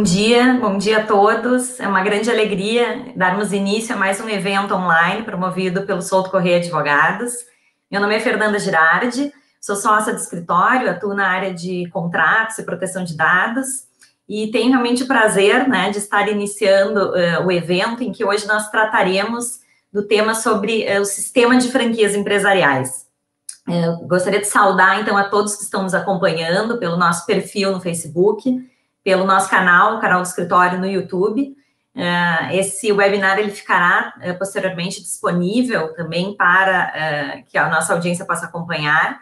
Bom dia, bom dia a todos. É uma grande alegria darmos início a mais um evento online promovido pelo Souto Correia Advogados. Meu nome é Fernanda Girardi, sou sócia do escritório, atuo na área de contratos e proteção de dados e tenho realmente o prazer né, de estar iniciando uh, o evento em que hoje nós trataremos do tema sobre uh, o sistema de franquias empresariais. Uh, gostaria de saudar, então, a todos que estão nos acompanhando pelo nosso perfil no Facebook, pelo nosso canal, o canal do escritório no YouTube. esse webinar ele ficará posteriormente disponível também para que a nossa audiência possa acompanhar.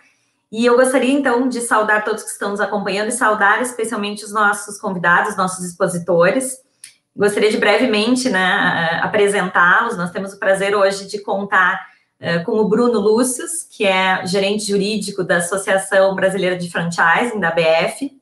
E eu gostaria, então, de saudar todos que estão nos acompanhando e saudar especialmente os nossos convidados, nossos expositores. Gostaria de brevemente né, apresentá-los. Nós temos o prazer hoje de contar com o Bruno Lúcius, que é gerente jurídico da Associação Brasileira de Franchising, da BF.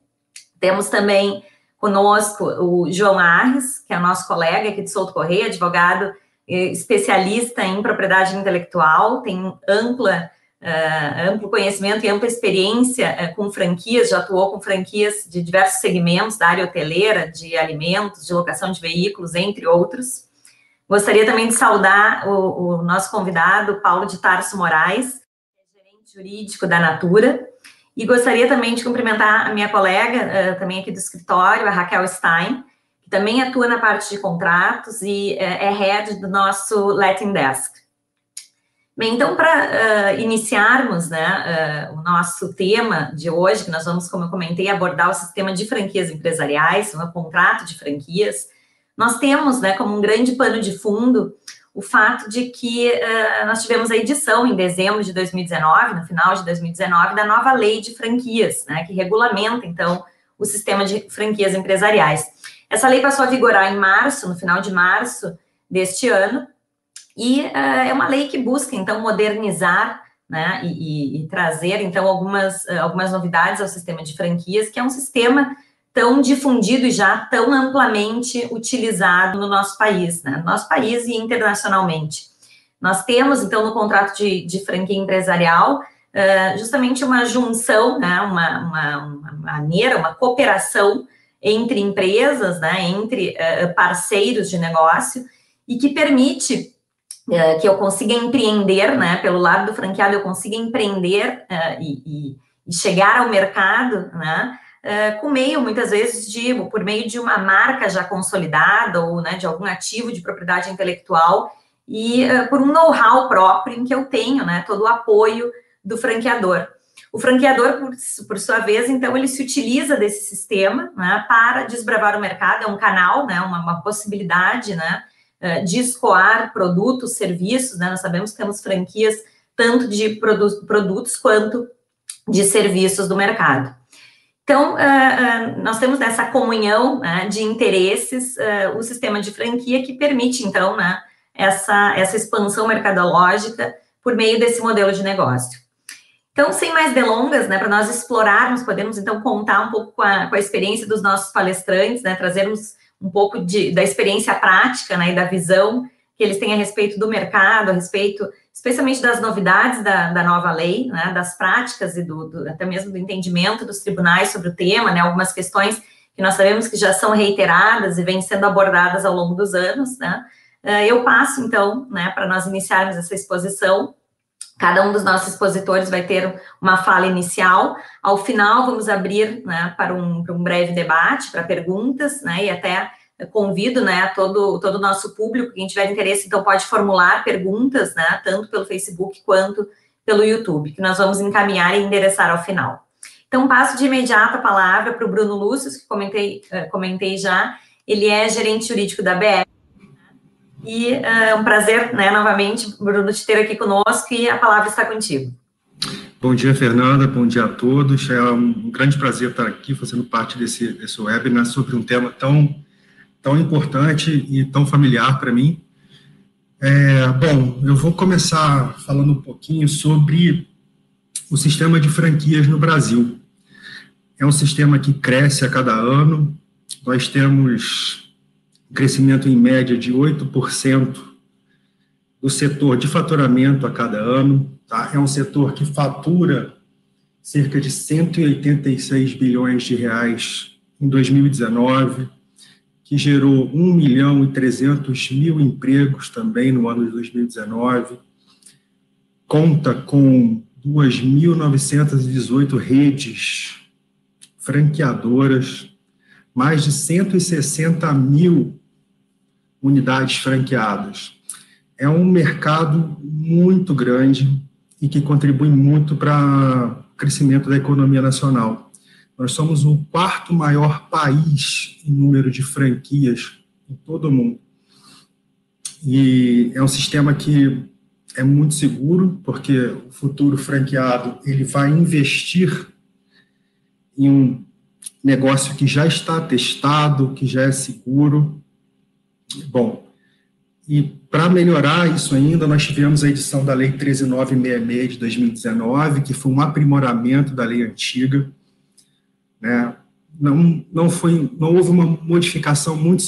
Temos também conosco o João Arres, que é nosso colega aqui de Souto Correia, advogado especialista em propriedade intelectual, tem ampla uh, amplo conhecimento e ampla experiência uh, com franquias, já atuou com franquias de diversos segmentos da área hoteleira, de alimentos, de locação de veículos, entre outros. Gostaria também de saudar o, o nosso convidado, Paulo de Tarso Moraes, é gerente jurídico da Natura, e gostaria também de cumprimentar a minha colega, uh, também aqui do escritório, a Raquel Stein, que também atua na parte de contratos e uh, é head do nosso Latin Desk. Bem, então, para uh, iniciarmos né, o nosso tema de hoje, que nós vamos, como eu comentei, abordar o sistema de franquias empresariais, o contrato de franquias, nós temos né, como um grande pano de fundo o fato de que uh, nós tivemos a edição em dezembro de 2019, no final de 2019, da nova lei de franquias, né, que regulamenta, então, o sistema de franquias empresariais. Essa lei passou a vigorar em março, no final de março deste ano, e uh, é uma lei que busca, então, modernizar né, e, e, e trazer, então, algumas, uh, algumas novidades ao sistema de franquias, que é um sistema tão difundido e já tão amplamente utilizado no nosso país, né, no nosso país e internacionalmente. Nós temos, então, no contrato de, de franquia empresarial, uh, justamente uma junção, né, uma, uma, uma, maneira, uma cooperação entre empresas, né, entre uh, parceiros de negócio, e que permite é, que eu consiga empreender, né, pelo lado do franqueado, eu consiga empreender uh, e, e, chegar ao mercado, né, uh, com meio, muitas vezes, de, por meio de uma marca já consolidada ou, né, de algum ativo de propriedade intelectual e uh, por um know-how próprio em que eu tenho, né, todo o apoio do franqueador. O franqueador, por, por, sua vez, então, ele se utiliza desse sistema né, para desbravar o mercado, é um canal, né, uma, uma possibilidade, né, eh, de escoar produtos, serviços, né? Nós sabemos que temos franquias tanto de produ produtos quanto de serviços do mercado. Então, uh, uh, nós temos essa comunhão né, de interesses, uh, o sistema de franquia que permite, então, né, essa, essa expansão mercadológica por meio desse modelo de negócio. Então, sem mais delongas, né, para nós explorarmos, podemos, então, contar um pouco com a, com a experiência dos nossos palestrantes, né, trazermos um pouco de, da experiência prática né, e da visão que eles têm a respeito do mercado, a respeito especialmente das novidades da, da nova lei, né, das práticas e do, do, até mesmo do entendimento dos tribunais sobre o tema, né, algumas questões que nós sabemos que já são reiteradas e vêm sendo abordadas ao longo dos anos, né. Eh, eu passo, então, né, para nós iniciarmos essa exposição, Cada um dos nossos expositores vai ter uma fala inicial. Ao final, vamos abrir né, para, um, para um breve debate, para perguntas, né, e até convido né, todo, todo o nosso público, quem tiver interesse, então pode formular perguntas, né, tanto pelo Facebook quanto pelo YouTube, que nós vamos encaminhar e endereçar ao final. Então, passo de imediato a palavra para o Bruno Lúcio, que comentei, eh, comentei já, ele é gerente jurídico da BR, e uh, é um prazer, né, novamente, Bruno, te ter aqui conosco e a palavra está contigo. Bom dia, Fernanda. Bom dia a todos. É um grande prazer estar aqui fazendo parte desse, desse webinar sobre um tema tão, tão importante e tão familiar para mim. É, bom, eu vou começar falando um pouquinho sobre o sistema de franquias no Brasil. É um sistema que cresce a cada ano. Nós temos crescimento em média de 8% do setor de faturamento a cada ano. Tá? É um setor que fatura cerca de 186 bilhões de reais em 2019. Que gerou 1 milhão e 300 mil empregos também no ano de 2019, conta com 2.918 redes franqueadoras, mais de 160 mil unidades franqueadas. É um mercado muito grande e que contribui muito para o crescimento da economia nacional. Nós somos o quarto maior país em número de franquias em todo o mundo. E é um sistema que é muito seguro, porque o futuro franqueado ele vai investir em um negócio que já está testado, que já é seguro. Bom, e para melhorar isso ainda, nós tivemos a edição da Lei 13966 de 2019, que foi um aprimoramento da lei antiga, né? Não, não, foi, não houve uma modificação muito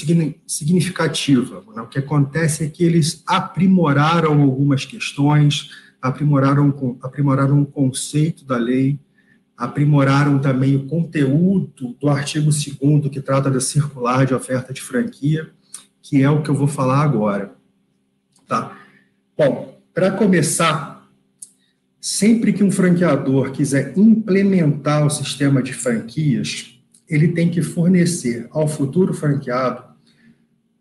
significativa. Né? O que acontece é que eles aprimoraram algumas questões, aprimoraram, aprimoraram o conceito da lei, aprimoraram também o conteúdo do artigo 2 que trata da circular de oferta de franquia, que é o que eu vou falar agora. Tá? Bom, para começar, sempre que um franqueador quiser implementar o sistema de franquias, ele tem que fornecer ao futuro franqueado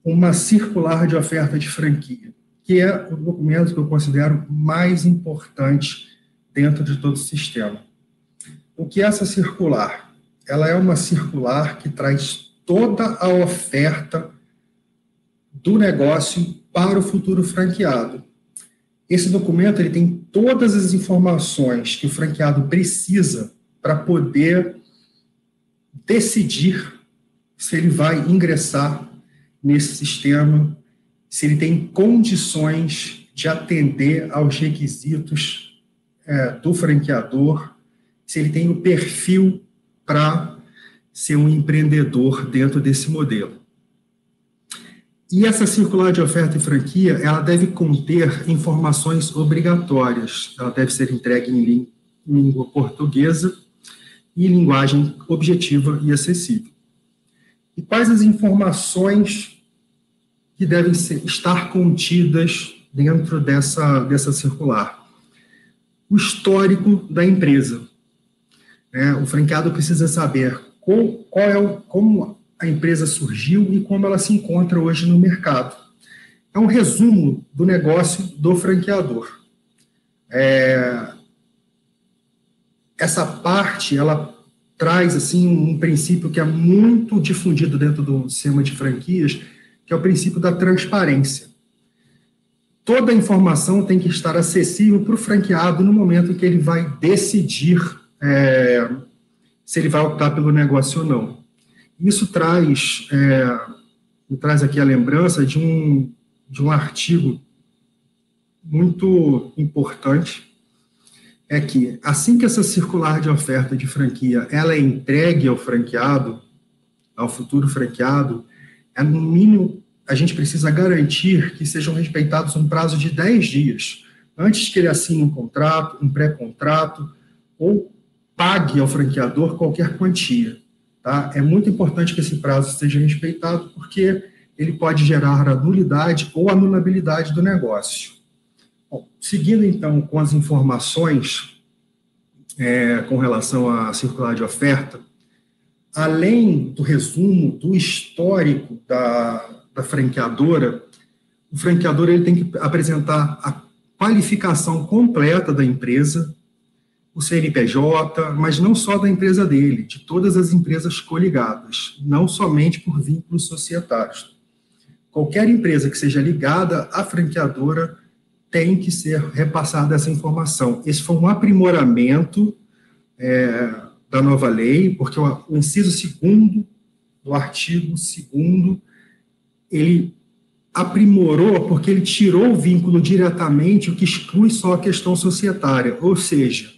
uma circular de oferta de franquia, que é o documento que eu considero mais importante dentro de todo o sistema. O que é essa circular? Ela é uma circular que traz toda a oferta do negócio para o futuro franqueado. Esse documento ele tem todas as informações que o franqueado precisa para poder decidir se ele vai ingressar nesse sistema, se ele tem condições de atender aos requisitos é, do franqueador, se ele tem o perfil para ser um empreendedor dentro desse modelo. E essa circular de oferta e franquia, ela deve conter informações obrigatórias. Ela deve ser entregue em língua portuguesa e linguagem objetiva e acessível. E quais as informações que devem ser, estar contidas dentro dessa, dessa circular? O histórico da empresa. É, o franqueado precisa saber qual, qual é o, como a empresa surgiu e como ela se encontra hoje no mercado. É um resumo do negócio do franqueador. É, essa parte, ela traz assim um princípio que é muito difundido dentro do sistema de franquias, que é o princípio da transparência. Toda a informação tem que estar acessível para o franqueado no momento que ele vai decidir é, se ele vai optar pelo negócio ou não. Isso traz, é, me traz aqui a lembrança de um, de um artigo muito importante, é que assim que essa circular de oferta de franquia ela é entregue ao franqueado, ao futuro franqueado, é no mínimo a gente precisa garantir que sejam respeitados um prazo de 10 dias, antes que ele assine um contrato, um pré-contrato, ou pague ao franqueador qualquer quantia. Tá? É muito importante que esse prazo seja respeitado, porque ele pode gerar a nulidade ou anulabilidade do negócio. Bom, seguindo, então, com as informações é, com relação à circular de oferta, além do resumo do histórico da, da franqueadora, o franqueador ele tem que apresentar a qualificação completa da empresa, o CNPJ, mas não só da empresa dele, de todas as empresas coligadas, não somente por vínculos societários. Qualquer empresa que seja ligada à franqueadora tem que ser repassada essa informação. Esse foi um aprimoramento é, da nova lei, porque o, o inciso segundo do artigo 2 ele aprimorou porque ele tirou o vínculo diretamente, o que exclui só a questão societária, ou seja,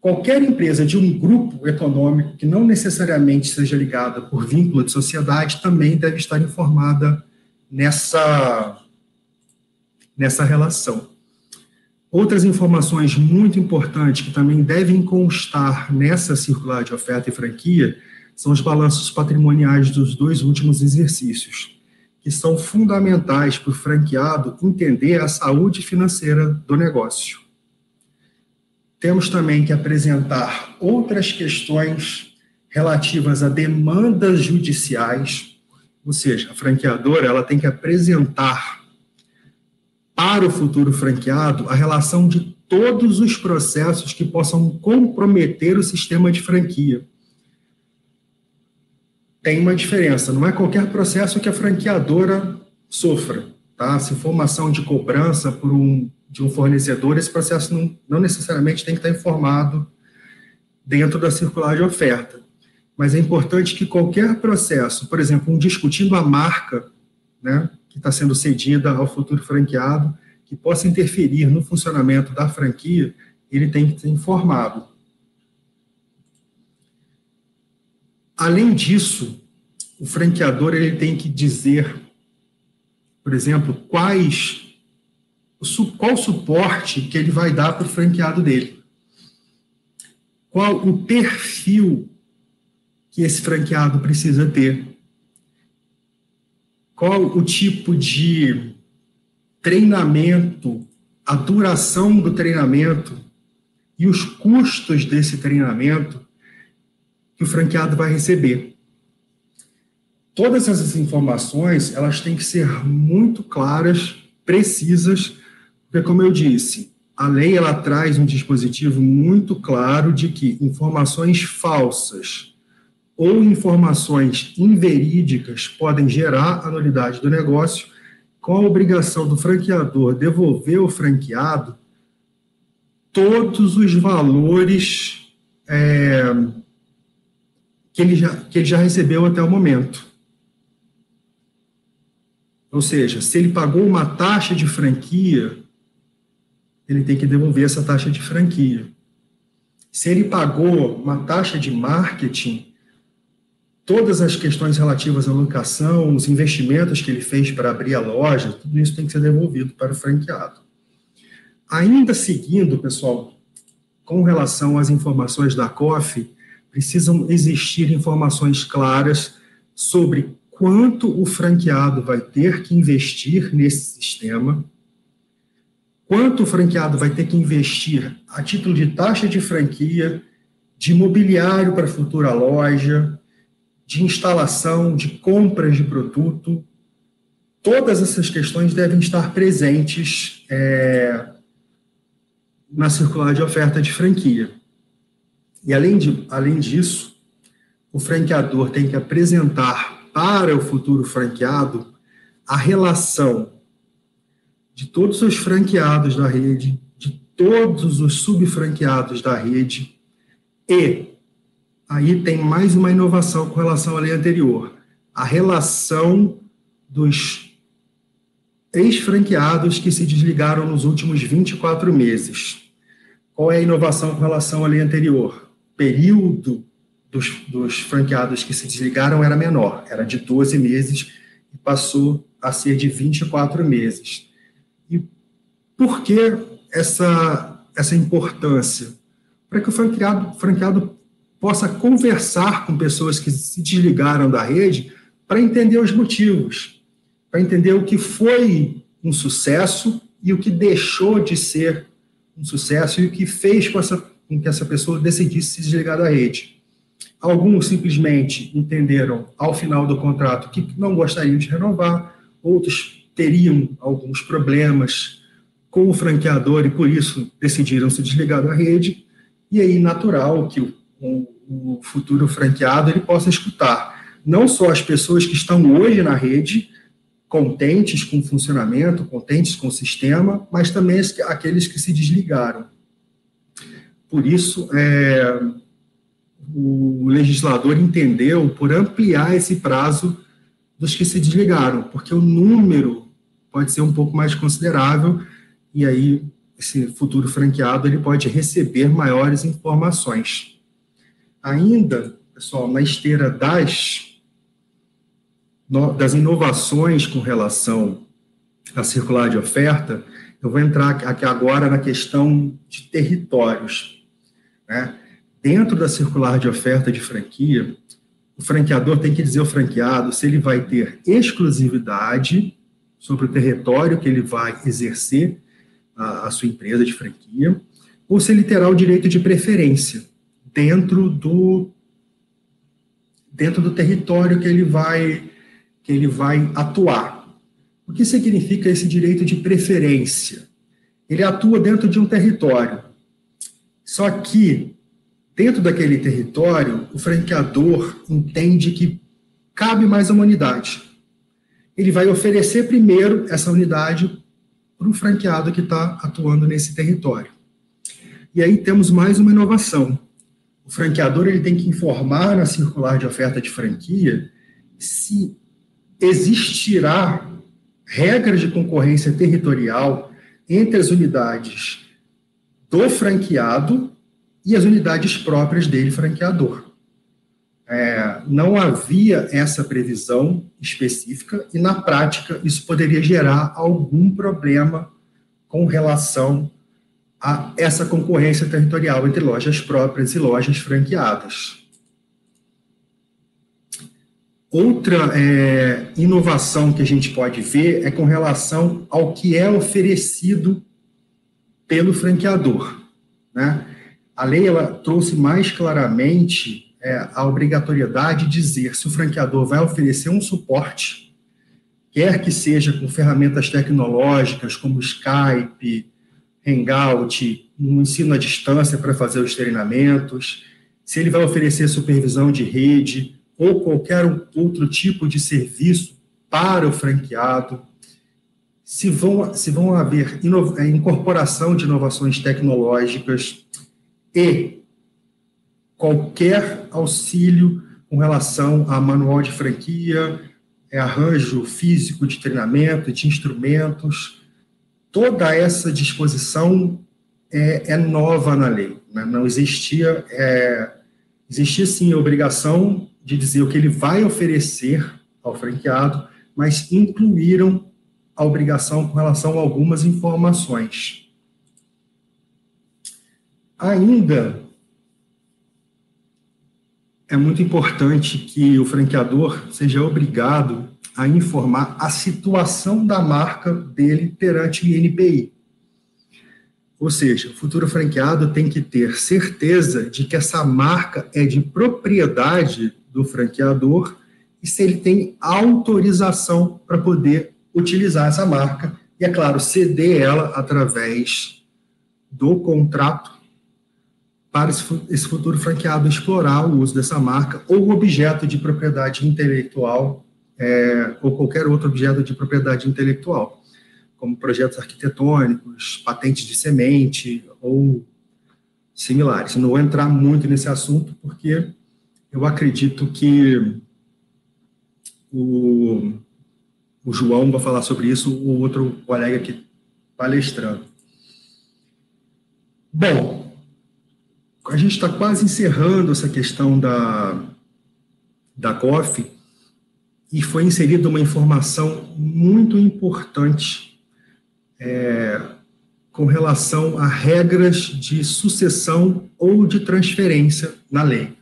qualquer empresa de um grupo econômico que não necessariamente seja ligada por vínculo de sociedade também deve estar informada nessa, nessa relação. Outras informações muito importantes que também devem constar nessa circular de oferta e franquia são os balanços patrimoniais dos dois últimos exercícios, que são fundamentais para o franqueado entender a saúde financeira do negócio. Temos também que apresentar outras questões relativas a demandas judiciais, ou seja, a franqueadora ela tem que apresentar para o futuro franqueado a relação de todos os processos que possam comprometer o sistema de franquia tem uma diferença. Não é qualquer processo que a franqueadora sofra. Tá? Se formação de cobrança por um, de um fornecedor, esse processo não, não necessariamente tem que estar informado dentro da circular de oferta. Mas é importante que qualquer processo, por exemplo, um discutindo a marca né, que está sendo cedida ao futuro franqueado, que possa interferir no funcionamento da franquia, ele tem que ser informado. Além disso, o franqueador ele tem que dizer, por exemplo, quais qual suporte que ele vai dar para o franqueado dele. Qual o perfil que esse franqueado precisa ter. Qual o tipo de treinamento, a duração do treinamento e os custos desse treinamento que o franqueado vai receber. Todas essas informações, elas têm que ser muito claras, precisas, porque como eu disse, a lei ela traz um dispositivo muito claro de que informações falsas ou informações inverídicas podem gerar a nulidade do negócio, com a obrigação do franqueador devolver ao franqueado todos os valores é, que ele já, que ele já recebeu até o momento. Ou seja, se ele pagou uma taxa de franquia, ele tem que devolver essa taxa de franquia. Se ele pagou uma taxa de marketing, todas as questões relativas à locação, os investimentos que ele fez para abrir a loja, tudo isso tem que ser devolvido para o franqueado. Ainda seguindo, pessoal, com relação às informações da COF, precisam existir informações claras sobre quanto o franqueado vai ter que investir nesse sistema, quanto o franqueado vai ter que investir a título de taxa de franquia, de imobiliário para a futura loja, de instalação, de compras de produto. Todas essas questões devem estar presentes é, na circular de oferta de franquia. E além, de, além disso, o franqueador tem que apresentar para o futuro franqueado a relação de todos os franqueados da rede, de todos os subfranqueados da rede, e aí tem mais uma inovação com relação à lei anterior, a relação dos ex-franqueados que se desligaram nos últimos 24 meses. Qual é a inovação com relação à lei anterior? período dos, dos franqueados que se desligaram era menor, era de 12 meses e passou a ser de 24 meses. Por que essa, essa importância? Para que o franqueado, franqueado possa conversar com pessoas que se desligaram da rede para entender os motivos, para entender o que foi um sucesso e o que deixou de ser um sucesso e o que fez com essa em que essa pessoa decidisse se desligar da rede. Alguns simplesmente entenderam ao final do contrato que não gostariam de renovar, outros teriam alguns problemas com o franqueador e por isso decidiram se desligar da rede. E aí, natural que o, o, o futuro franqueado ele possa escutar não só as pessoas que estão hoje na rede, contentes com o funcionamento, contentes com o sistema, mas também aqueles que se desligaram. Por isso, é, o legislador entendeu por ampliar esse prazo dos que se desligaram, porque o número pode ser um pouco mais considerável e aí esse futuro franqueado ele pode receber maiores informações. Ainda, pessoal, na esteira das das inovações com relação à circular de oferta, eu vou entrar aqui agora na questão de territórios. Né? Dentro da circular de oferta de franquia, o franqueador tem que dizer ao franqueado se ele vai ter exclusividade sobre o território que ele vai exercer a, a sua empresa de franquia, ou se ele terá o direito de preferência dentro do dentro do território que ele vai que ele vai atuar. O que significa esse direito de preferência? Ele atua dentro de um território. Só que dentro daquele território, o franqueador entende que cabe mais uma unidade. Ele vai oferecer primeiro essa unidade para o franqueado que está atuando nesse território. E aí temos mais uma inovação. O franqueador ele tem que informar na circular de oferta de franquia se existirá regras de concorrência territorial entre as unidades do franqueado e as unidades próprias dele, franqueador. É, não havia essa previsão específica e, na prática, isso poderia gerar algum problema com relação a essa concorrência territorial entre lojas próprias e lojas franqueadas. Outra é, inovação que a gente pode ver é com relação ao que é oferecido pelo franqueador. Né? A lei ela trouxe mais claramente é, a obrigatoriedade de dizer se o franqueador vai oferecer um suporte, quer que seja com ferramentas tecnológicas como Skype, Hangout, um ensino à distância para fazer os treinamentos, se ele vai oferecer supervisão de rede ou qualquer outro tipo de serviço para o franqueado, se vão, se vão haver incorporação de inovações tecnológicas, e qualquer auxílio com relação a manual de franquia, é arranjo físico de treinamento, de instrumentos, toda essa disposição é, é nova na lei. Né? Não existia, é, existia sim a obrigação de dizer o que ele vai oferecer ao franqueado, mas incluíram a obrigação com relação a algumas informações. Ainda é muito importante que o franqueador seja obrigado a informar a situação da marca dele perante o INPI. Ou seja, o futuro franqueado tem que ter certeza de que essa marca é de propriedade do franqueador e se ele tem autorização para poder utilizar essa marca e, é claro, ceder ela através do contrato para esse futuro franqueado explorar o uso dessa marca ou objeto de propriedade intelectual é, ou qualquer outro objeto de propriedade intelectual, como projetos arquitetônicos, patentes de semente ou similares. Não vou entrar muito nesse assunto porque eu acredito que o, o João vai falar sobre isso, o outro colega aqui palestrando. Bom, a gente está quase encerrando essa questão da, da COF e foi inserida uma informação muito importante é, com relação a regras de sucessão ou de transferência na lei.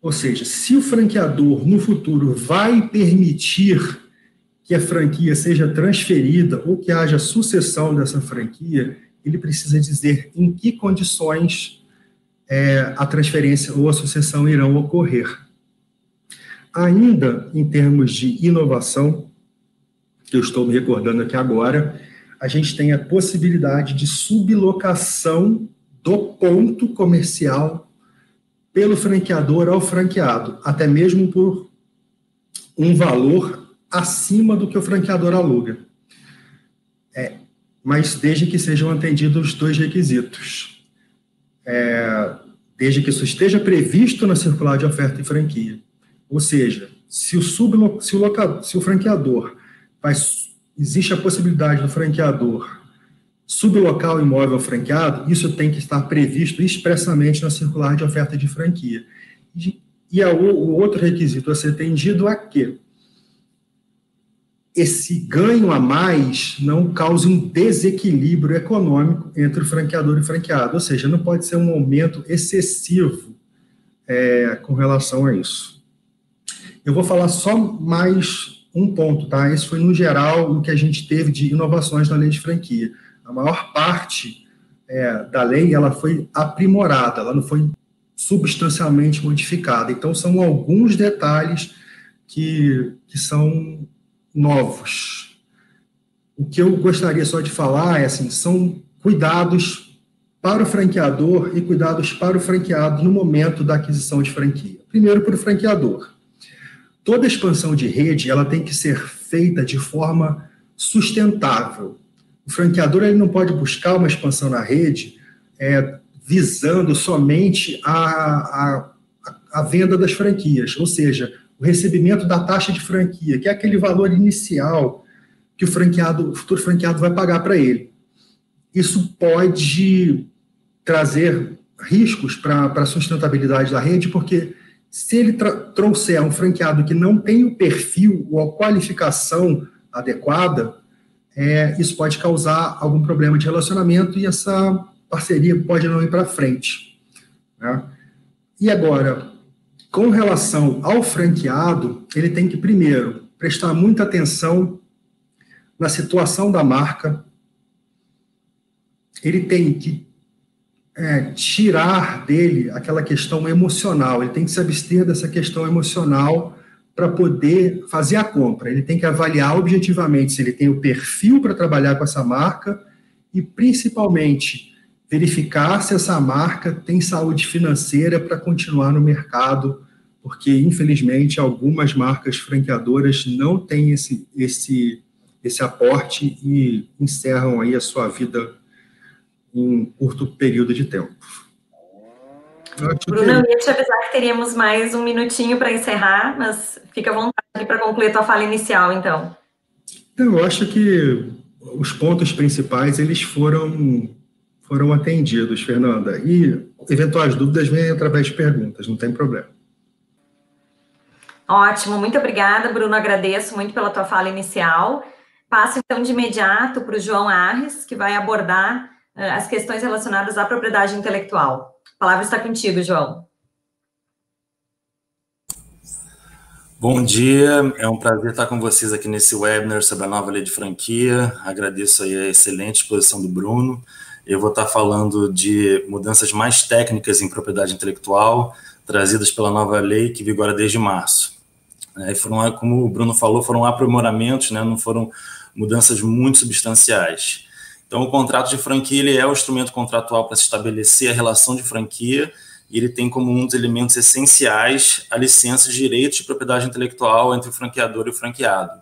Ou seja, se o franqueador no futuro vai permitir que a franquia seja transferida ou que haja sucessão dessa franquia, ele precisa dizer em que condições é, a transferência ou a sucessão irão ocorrer. Ainda em termos de inovação, que eu estou me recordando aqui agora, a gente tem a possibilidade de sublocação do ponto comercial pelo franqueador ao franqueado, até mesmo por um valor acima do que o franqueador aluga. É, mas desde que sejam atendidos os dois requisitos. É, desde que isso esteja previsto na circular de oferta e franquia. Ou seja, se o, sublo, se o, loca, se o franqueador existe a possibilidade do franqueador sublocar o imóvel franqueado, isso tem que estar previsto expressamente na circular de oferta de franquia. E, e a, o outro requisito a ser atendido é que esse ganho a mais não cause um desequilíbrio econômico entre o franqueador e o franqueado, ou seja, não pode ser um aumento excessivo é, com relação a isso. Eu vou falar só mais um ponto, tá? Esse foi, no geral, o que a gente teve de inovações na lei de franquia. A maior parte é, da lei, ela foi aprimorada, ela não foi substancialmente modificada. Então, são alguns detalhes que, que são novos. O que eu gostaria só de falar é assim, são cuidados para o franqueador e cuidados para o franqueado no momento da aquisição de franquia. Primeiro, para o franqueador. Toda expansão de rede ela tem que ser feita de forma sustentável. O franqueador ele não pode buscar uma expansão na rede é, visando somente a, a, a venda das franquias, ou seja, o recebimento da taxa de franquia, que é aquele valor inicial que o franqueado, o futuro franqueado vai pagar para ele. Isso pode trazer riscos para a sustentabilidade da rede, porque se ele trouxer um franqueado que não tem o perfil ou a qualificação adequada, é, isso pode causar algum problema de relacionamento e essa parceria pode não ir para frente. Né? E agora, com relação ao franqueado, ele tem que, primeiro, prestar muita atenção na situação da marca, ele tem que é, tirar dele aquela questão emocional, ele tem que se abster dessa questão emocional para poder fazer a compra. Ele tem que avaliar objetivamente se ele tem o perfil para trabalhar com essa marca e, principalmente, verificar se essa marca tem saúde financeira para continuar no mercado, porque infelizmente algumas marcas franqueadoras não têm esse, esse, esse aporte e encerram aí a sua vida em um curto período de tempo. Bruno, eu ia te avisar que teríamos mais um minutinho para encerrar, mas fica à vontade para concluir a tua fala inicial, então. então. Eu acho que os pontos principais eles foram foram atendidos, Fernanda. E eventuais dúvidas vêm através de perguntas, não tem problema. Ótimo, muito obrigada, Bruno. Agradeço muito pela tua fala inicial. Passo então de imediato para o João Arres, que vai abordar uh, as questões relacionadas à propriedade intelectual. A palavra está contigo, João. Bom dia, é um prazer estar com vocês aqui nesse webinar sobre a nova lei de franquia. Agradeço aí a excelente exposição do Bruno. Eu vou estar falando de mudanças mais técnicas em propriedade intelectual, trazidas pela nova lei que vigora desde março. É, foram, como o Bruno falou, foram aprimoramentos, né, não foram mudanças muito substanciais. Então, o contrato de franquia ele é o instrumento contratual para se estabelecer a relação de franquia e ele tem como um dos elementos essenciais a licença de direitos de propriedade intelectual entre o franqueador e o franqueado.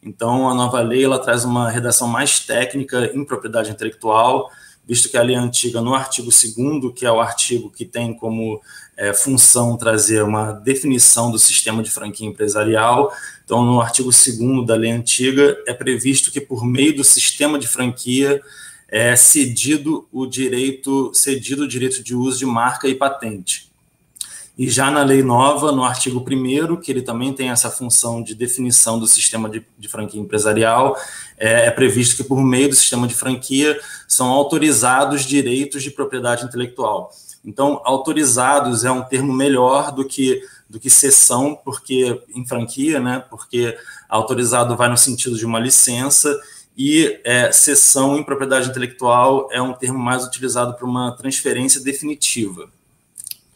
Então, a nova lei ela traz uma redação mais técnica em propriedade intelectual, visto que a lei antiga, no artigo 2, que é o artigo que tem como é, função trazer uma definição do sistema de franquia empresarial, então, no artigo 2 da lei antiga, é previsto que, por meio do sistema de franquia, é cedido o direito, cedido o direito de uso de marca e patente. E já na lei nova, no artigo 1 que ele também tem essa função de definição do sistema de, de franquia empresarial, é, é, previsto que, por meio do sistema de franquia, são autorizados direitos de propriedade intelectual. Então, autorizados é um termo melhor do que do que cessão, porque em franquia, né? Porque autorizado vai no sentido de uma licença e é, cessão em propriedade intelectual é um termo mais utilizado para uma transferência definitiva.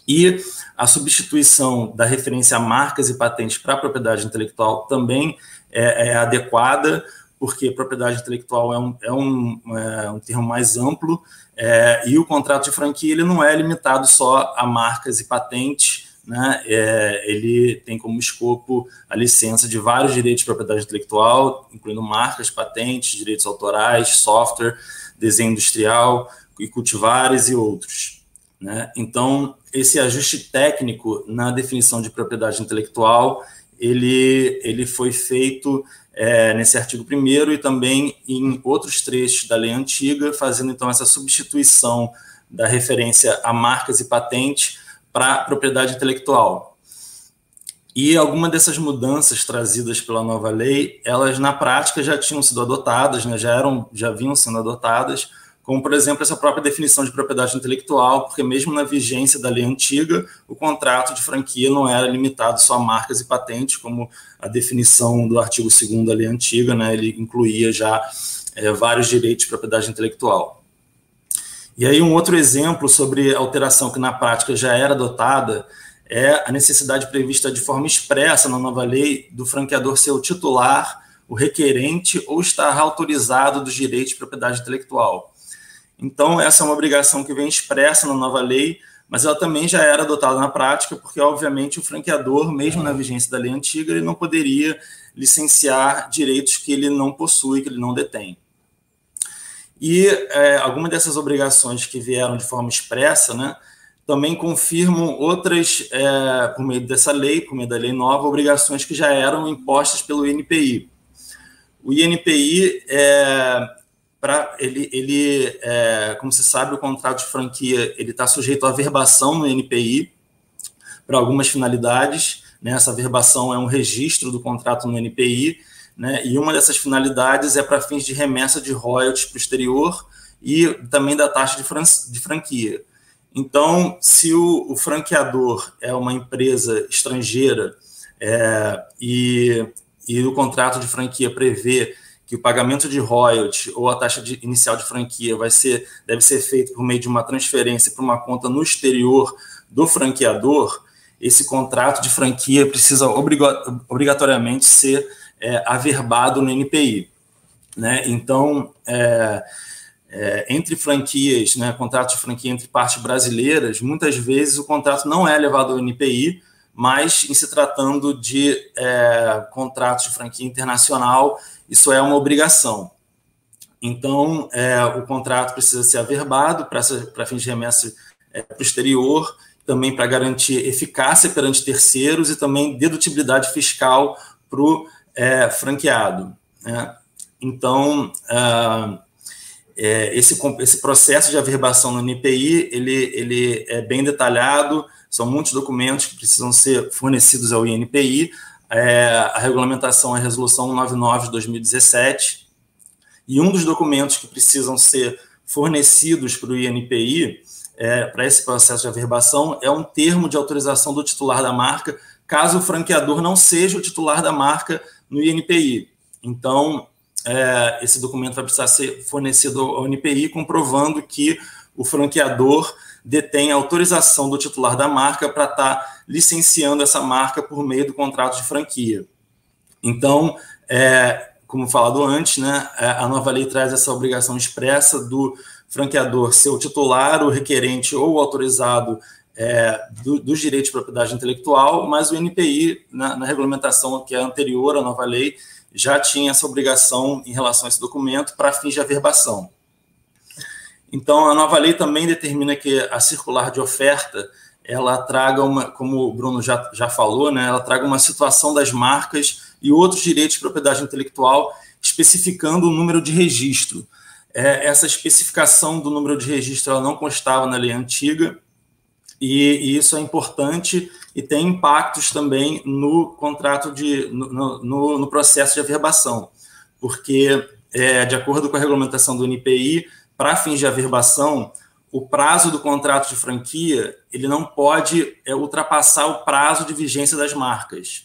E a substituição da referência a marcas e patentes para propriedade intelectual também é, é adequada, porque propriedade intelectual é um, é um, é um termo mais amplo, é, e o contrato de franquia ele não é limitado só a marcas e patentes, né? É, ele tem como escopo a licença de vários direitos de propriedade intelectual, incluindo marcas, patentes, direitos autorais, software, desenho industrial e cultivares e outros. Né? Então, esse ajuste técnico na definição de propriedade intelectual, ele, ele foi feito é, nesse artigo 1 e também em outros trechos da lei antiga, fazendo então essa substituição da referência a marcas e patentes para propriedade intelectual. E algumas dessas mudanças trazidas pela nova lei, elas na prática já tinham sido adotadas, né, já eram, já vinham sendo adotadas, como, por exemplo, essa própria definição de propriedade intelectual, porque mesmo na vigência da lei antiga, o contrato de franquia não era limitado só a marcas e patentes, como a definição do artigo 2 da lei antiga, né, ele incluía já é, vários direitos de propriedade intelectual. E aí um outro exemplo sobre alteração que na prática já era adotada é a necessidade prevista de forma expressa na nova lei do franqueador ser o titular, o requerente ou estar autorizado dos direitos de propriedade intelectual. Então, essa é uma obrigação que vem expressa na nova lei, mas ela também já era adotada na prática, porque, obviamente, o franqueador, mesmo na vigência da lei antiga, ele não poderia licenciar direitos que ele não possui, que ele não detém. E é, algumas dessas obrigações que vieram de forma expressa, né, também confirmam outras, é, por meio dessa lei, por meio da lei nova, obrigações que já eram impostas pelo INPI. O INPI é, para ele, ele é, como você sabe, o contrato de franquia ele está sujeito à verbação no NPI para algumas finalidades. Né? Essa verbação é um registro do contrato no NPI, né? e uma dessas finalidades é para fins de remessa de royalties para o exterior e também da taxa de, fran de franquia. Então, se o, o, franqueador é uma empresa estrangeira é, e, e o contrato de franquia prevê que o pagamento de royalty ou a taxa de, inicial de franquia vai ser, deve ser feito por meio de uma transferência para uma conta no exterior do franqueador, esse contrato de franquia precisa obrigatoriamente ser é, averbado no NPI. Né? Então, é, é, entre franquias, né, contrato de franquia entre partes brasileiras, muitas vezes o contrato não é levado ao NPI, mas em se tratando de é, contratos de franquia internacional, isso é uma obrigação. Então, é, o contrato precisa ser averbado para fins de remessa é, exterior, também para garantir eficácia perante terceiros e também dedutibilidade fiscal para o é, franqueado. Né? Então, ah, esse, esse processo de averbação no NPI ele, ele é bem detalhado, são muitos documentos que precisam ser fornecidos ao INPI, é, a regulamentação é a Resolução 199 de 2017, e um dos documentos que precisam ser fornecidos para o INPI, é, para esse processo de averbação, é um termo de autorização do titular da marca, caso o franqueador não seja o titular da marca no INPI. Então, é, esse documento vai precisar ser fornecido ao INPI, comprovando que o franqueador detém a autorização do titular da marca para estar tá licenciando essa marca por meio do contrato de franquia. Então, é, como falado antes, né, é, a nova lei traz essa obrigação expressa do franqueador ser o titular, o requerente ou o autorizado é, do, dos direitos de propriedade intelectual, mas o NPI, na, na, regulamentação que é anterior à nova lei, já tinha essa obrigação em relação a esse documento para fins de averbação. Então, a nova lei também determina que a circular de oferta ela traga uma, como o Bruno já, já falou, né, ela traga uma situação das marcas e outros direitos de propriedade intelectual, especificando o número de registro. É, essa especificação do número de registro ela não constava na lei antiga, e, e, isso é importante e tem impactos também no contrato de no, no, no processo de averbação, porque é, de acordo com a regulamentação do NPI, para fins de averbação, o prazo do contrato de franquia ele não pode é, ultrapassar o prazo de vigência das marcas.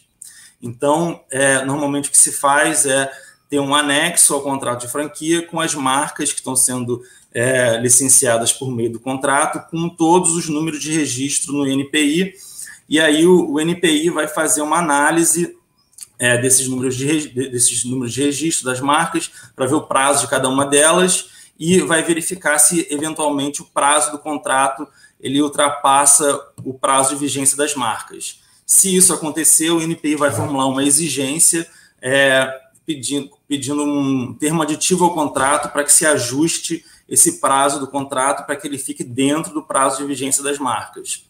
Então, é, normalmente o que se faz é ter um anexo ao contrato de franquia com as marcas que estão sendo é, licenciadas por meio do contrato, com todos os números de registro no NPI, e aí o, o NPI vai fazer uma análise é, desses, números de, desses números de registro das marcas para ver o prazo de cada uma delas e vai verificar se eventualmente o prazo do contrato ele ultrapassa o prazo de vigência das marcas. Se isso acontecer, o NPI vai formular uma exigência é, pedindo, pedindo um termo aditivo ao contrato para que se ajuste esse prazo do contrato para que ele fique dentro do prazo de vigência das marcas.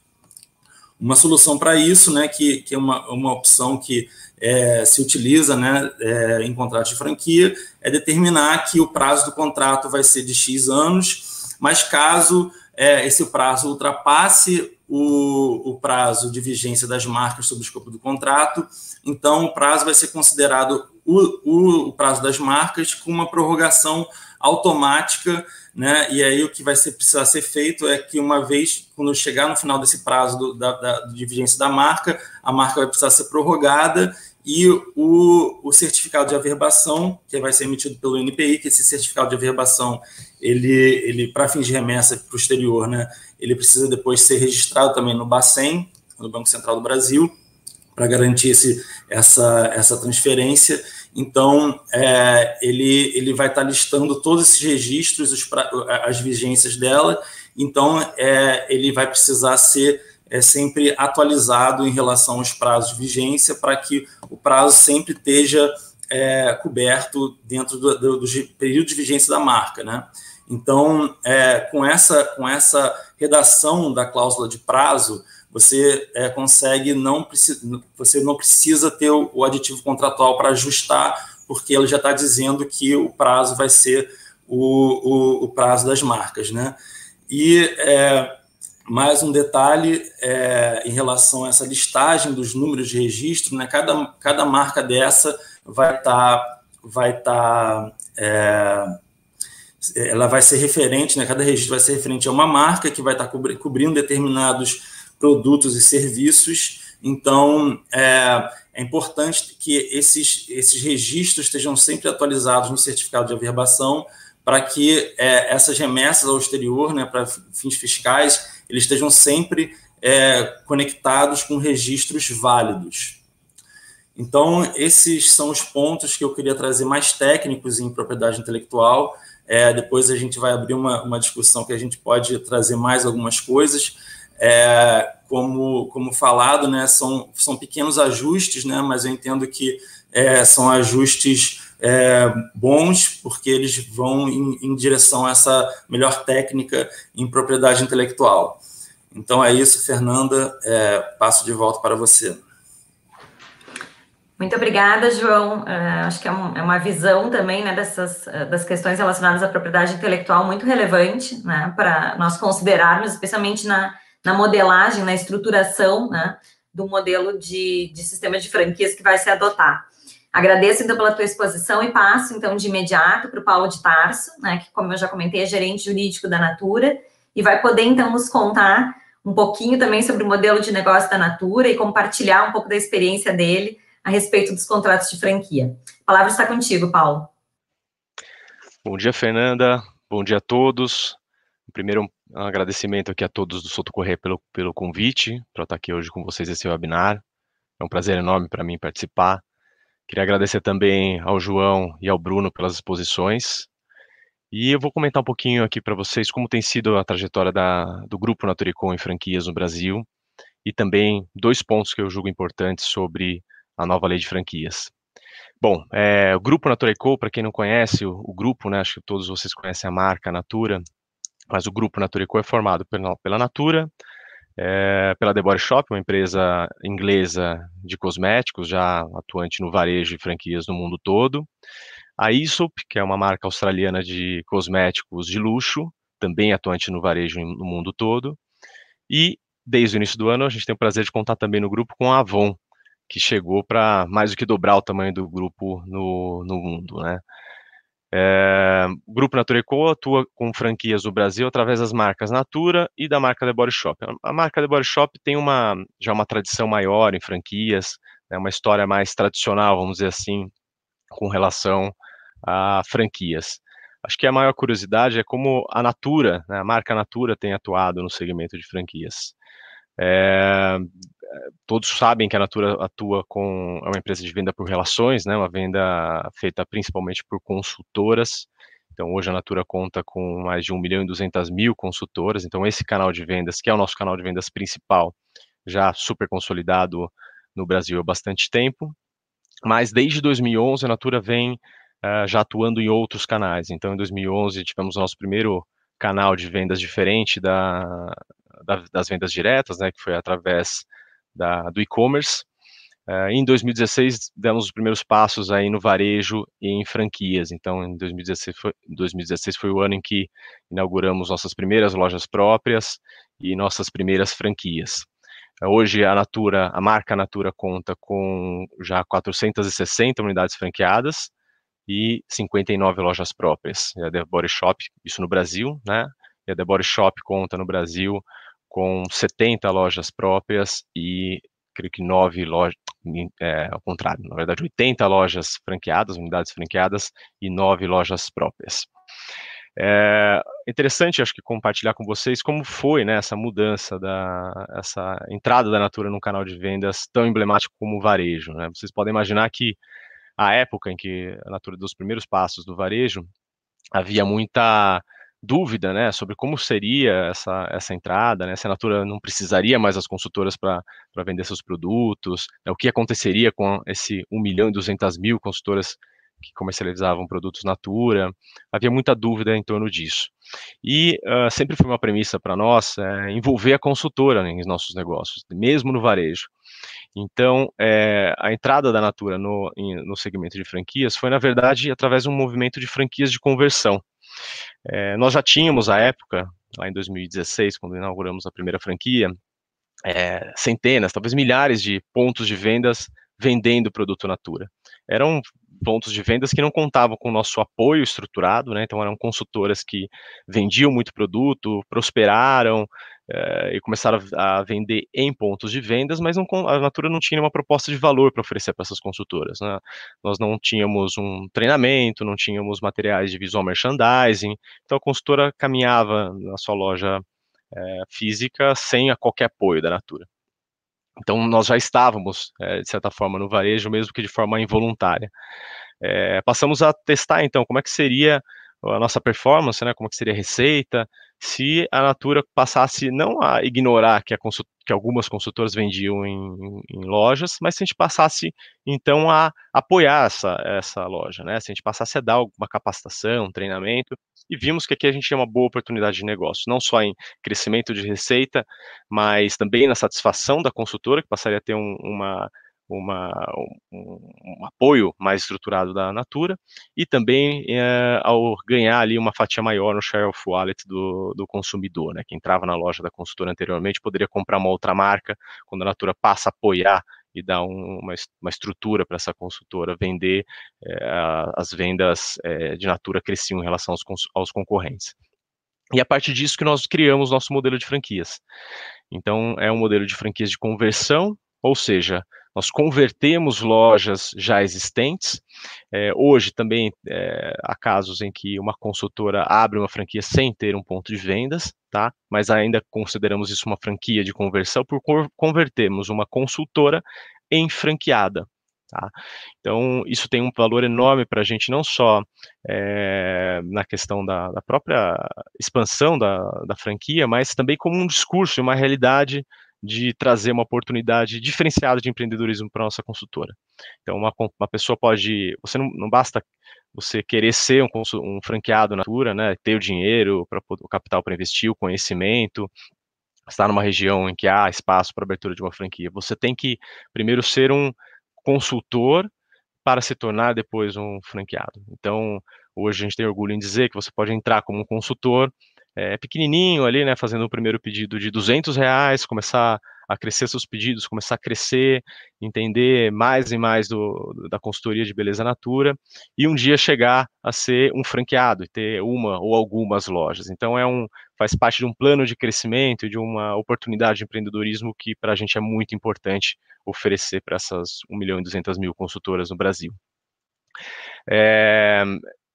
Uma solução para isso, né, que, que é uma, uma opção que é, se utiliza né, é, em contrato de franquia, é determinar que o prazo do contrato vai ser de X anos, mas caso é, esse prazo ultrapasse o, o, prazo de vigência das marcas sob o escopo do contrato, então o prazo vai ser considerado o, o, o prazo das marcas com uma prorrogação automática, né? E aí o que vai ser, precisar ser feito é que uma vez, quando chegar no final desse prazo do, da, da, de vigência da marca, a marca vai precisar ser prorrogada e o, o certificado de averbação, que vai ser emitido pelo NPI, que esse certificado de averbação, ele, ele para fins de remessa para o exterior, né? Ele precisa depois ser registrado também no Bacen, no Banco Central do Brasil, para garantir esse, essa, essa transferência. Então, é, ele, ele vai estar listando todos esses registros, os, as vigências dela. Então, é, ele vai precisar ser é, sempre atualizado em relação aos prazos de vigência, para que o prazo sempre esteja é, coberto dentro do, do, do, período de vigência da marca. Né? Então, é, com, essa, com essa redação da cláusula de prazo, você é, consegue não você não precisa ter o, aditivo contratual para ajustar, porque ele já está dizendo que o prazo vai ser o, o, o prazo das marcas, né? E é, mais um detalhe é, em relação a essa listagem dos números de registro, né? Cada, cada marca dessa vai estar tá, vai tá, é, ela vai ser referente, né? Cada registro vai ser referente a uma marca que vai estar tá cobrindo determinados produtos e serviços. Então, é, é importante que esses, esses registros estejam sempre atualizados no certificado de averbação para que é, essas remessas ao exterior, né, para fins fiscais, eles estejam sempre é, conectados com registros válidos. Então, esses são os pontos que eu queria trazer mais técnicos em propriedade intelectual. É, depois a gente vai abrir uma, uma discussão que a gente pode trazer mais algumas coisas. É, como, como falado, né, são, são pequenos ajustes, né, mas eu entendo que é, são ajustes é, bons, porque eles vão em, em, direção a essa melhor técnica em propriedade intelectual. Então é isso, Fernanda, é, passo de volta para você. Muito obrigada, João. Uh, acho que é, um, é, uma visão também né, dessas uh, das questões relacionadas à propriedade intelectual muito relevante né, para nós considerarmos, especialmente na, na modelagem, na estruturação né, do modelo de, de sistema de franquias que vai se adotar. Agradeço, então, pela tua exposição e passo, então, de imediato para o Paulo de Tarso, né, que, como eu já comentei, é gerente jurídico da Natura, e vai poder, então, nos contar um pouquinho também sobre o modelo de negócio da Natura e compartilhar um pouco da experiência dele a respeito dos contratos de franquia. A palavra está contigo, Paulo. Bom dia, Fernanda. Bom dia a todos. Primeiro, um agradecimento aqui a todos do Soto Correia pelo, pelo convite para estar aqui hoje com vocês nesse webinar. É um prazer enorme para mim participar. Queria agradecer também ao João e ao Bruno pelas exposições. E eu vou comentar um pouquinho aqui para vocês como tem sido a trajetória da, do Grupo Naturicom em franquias no Brasil e também dois pontos que eu julgo importantes sobre a nova lei de franquias. Bom, é, o Grupo Naturicom, para quem não conhece, o, o, grupo, né, acho que todos vocês conhecem a marca Natura, mas o grupo Naturico é formado pela, pela Natura, é, pela The Body Shop, uma empresa inglesa de cosméticos, já atuante no varejo e franquias no mundo todo. A Aesop, que é uma marca australiana de cosméticos de luxo, também atuante no varejo no mundo todo. E, desde o início do ano, a gente tem o prazer de contar também no grupo com a Avon, que chegou para mais do que dobrar o tamanho do grupo no, no mundo, né? É, o Grupo Natura Eco atua com franquias no Brasil através das marcas Natura e da marca The Body Shop. A marca The Body Shop tem uma, já uma tradição maior em franquias, né, uma história mais tradicional, vamos dizer assim, com relação a franquias. Acho que a maior curiosidade é como a Natura, né, a marca Natura tem atuado no segmento de franquias. É, todos sabem que a Natura atua com é uma empresa de venda por relações, né, uma venda feita principalmente por consultoras. Então, hoje a Natura conta com mais de 1 milhão e 200 mil consultoras. Então, esse canal de vendas, que é o nosso canal de vendas principal, já super consolidado no Brasil há bastante tempo. Mas desde 2011 a Natura vem uh, já atuando em outros canais. Então, em 2011 tivemos o nosso primeiro canal de vendas diferente da, da, das vendas diretas, né, que foi através da, do e-commerce. Uh, em 2016 demos os primeiros passos aí no varejo e em franquias. Então, em 2016 foi, 2016 foi o ano em que inauguramos nossas primeiras lojas próprias e nossas primeiras franquias. Uh, hoje a Natura, a marca Natura conta com já 460 unidades franqueadas, e 59 lojas próprias. E a The Body Shop, isso no Brasil, né? E a The Body Shop conta no Brasil com 70 lojas próprias e creio que 9 lojas, é, ao contrário, na verdade 80 lojas franqueadas, unidades franqueadas e 9 lojas próprias. É interessante, acho que compartilhar com vocês como foi né, essa mudança, da, essa entrada da Natura num canal de vendas tão emblemático como o varejo. Né? Vocês podem imaginar que a época em que a Natura deu os primeiros passos do varejo, havia muita dúvida né, sobre como seria essa, essa entrada, né, se a Natura não precisaria mais das consultoras para vender seus produtos, né, o que aconteceria com esse 1 milhão e 200 mil consultoras que comercializavam produtos Natura, havia muita dúvida em torno disso. E uh, sempre foi uma premissa para nós é, envolver a consultora em nossos negócios, mesmo no varejo. Então, é, a entrada da Natura no, em, no segmento de franquias foi, na verdade, através de um movimento de franquias de conversão. É, nós já tínhamos, à época, lá em 2016, quando inauguramos a primeira franquia, é, centenas, talvez milhares de pontos de vendas vendendo produto Natura. Eram pontos de vendas que não contavam com o nosso apoio estruturado, né? Então eram consultoras que vendiam muito produto, prosperaram eh, e começaram a, vender em pontos de vendas, mas não, a Natura não tinha uma proposta de valor para oferecer para essas consultoras. Né? Nós não tínhamos um treinamento, não tínhamos materiais de visual merchandising, então a consultora caminhava na sua loja eh, física sem a qualquer apoio da Natura. Então, nós já estávamos, é, de certa forma, no varejo, mesmo que de forma involuntária. É, passamos a testar, então, como é que seria a nossa performance, né, como que seria a receita, se a Natura passasse não a ignorar que, a que algumas consultoras vendiam em, em, lojas, mas se a gente passasse então a apoiar essa, essa loja, né? Se a gente passasse a dar alguma capacitação, treinamento, e vimos que aqui a gente tinha uma boa oportunidade de negócio, não só em crescimento de receita, mas também na satisfação da consultora, que passaria a ter um, uma uma, um, um, apoio mais estruturado da Natura e também é, ao ganhar ali uma fatia maior no share of wallet do, do consumidor, né, que entrava na loja da consultora anteriormente poderia comprar uma outra marca, quando a Natura passa a apoiar e dar um, uma, uma, estrutura para essa consultora vender, é, as vendas é, de Natura cresciam em relação aos, aos concorrentes. E a partir disso que nós criamos nosso modelo de franquias. Então, é um modelo de franquias de conversão, ou seja, nós convertemos lojas já existentes. É, hoje também é, há casos em que uma consultora abre uma franquia sem ter um ponto de vendas, tá? Mas ainda consideramos isso uma franquia de conversão por convertermos uma consultora em franqueada. Tá? Então, isso tem um valor enorme para a gente, não só é, na questão da, da própria expansão da, da, franquia, mas também como um discurso, uma realidade de trazer uma oportunidade diferenciada de empreendedorismo para nossa consultora. Então, uma, uma pessoa pode. Você não, não basta você querer ser um, um franqueado Natura, né, ter o dinheiro, para o capital para investir, o conhecimento, estar numa região em que há espaço para abertura de uma franquia. Você tem que primeiro ser um consultor para se tornar depois um franqueado. Então, hoje a gente tem orgulho em dizer que você pode entrar como um consultor é, pequenininho ali, né, fazendo o primeiro pedido de 200 reais, começar a crescer seus pedidos, começar a crescer, entender mais e mais do, da consultoria de beleza natura e um dia chegar a ser um franqueado e ter uma ou algumas lojas. Então é um faz parte de um plano de crescimento, de uma oportunidade de empreendedorismo que para a gente é muito importante oferecer para essas 1 milhão e 200 mil consultoras no Brasil. É,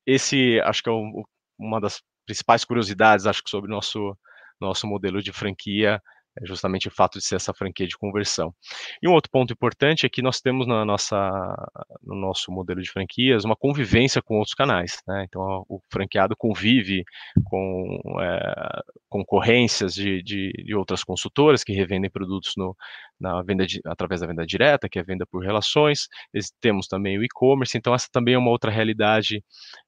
esse acho que é o, uma das principais curiosidades, acho que, sobre o nosso, nosso modelo de franquia é justamente o fato de ser essa franquia de conversão. E um outro ponto importante é que nós temos na nossa, no nosso modelo de franquias uma convivência com outros canais. Né? Então, o franqueado convive com é, concorrências de, de, de, outras consultoras que revendem produtos no, na venda de, através da venda direta, que é a venda por relações. Temos também o e-commerce. Então, essa também é uma outra realidade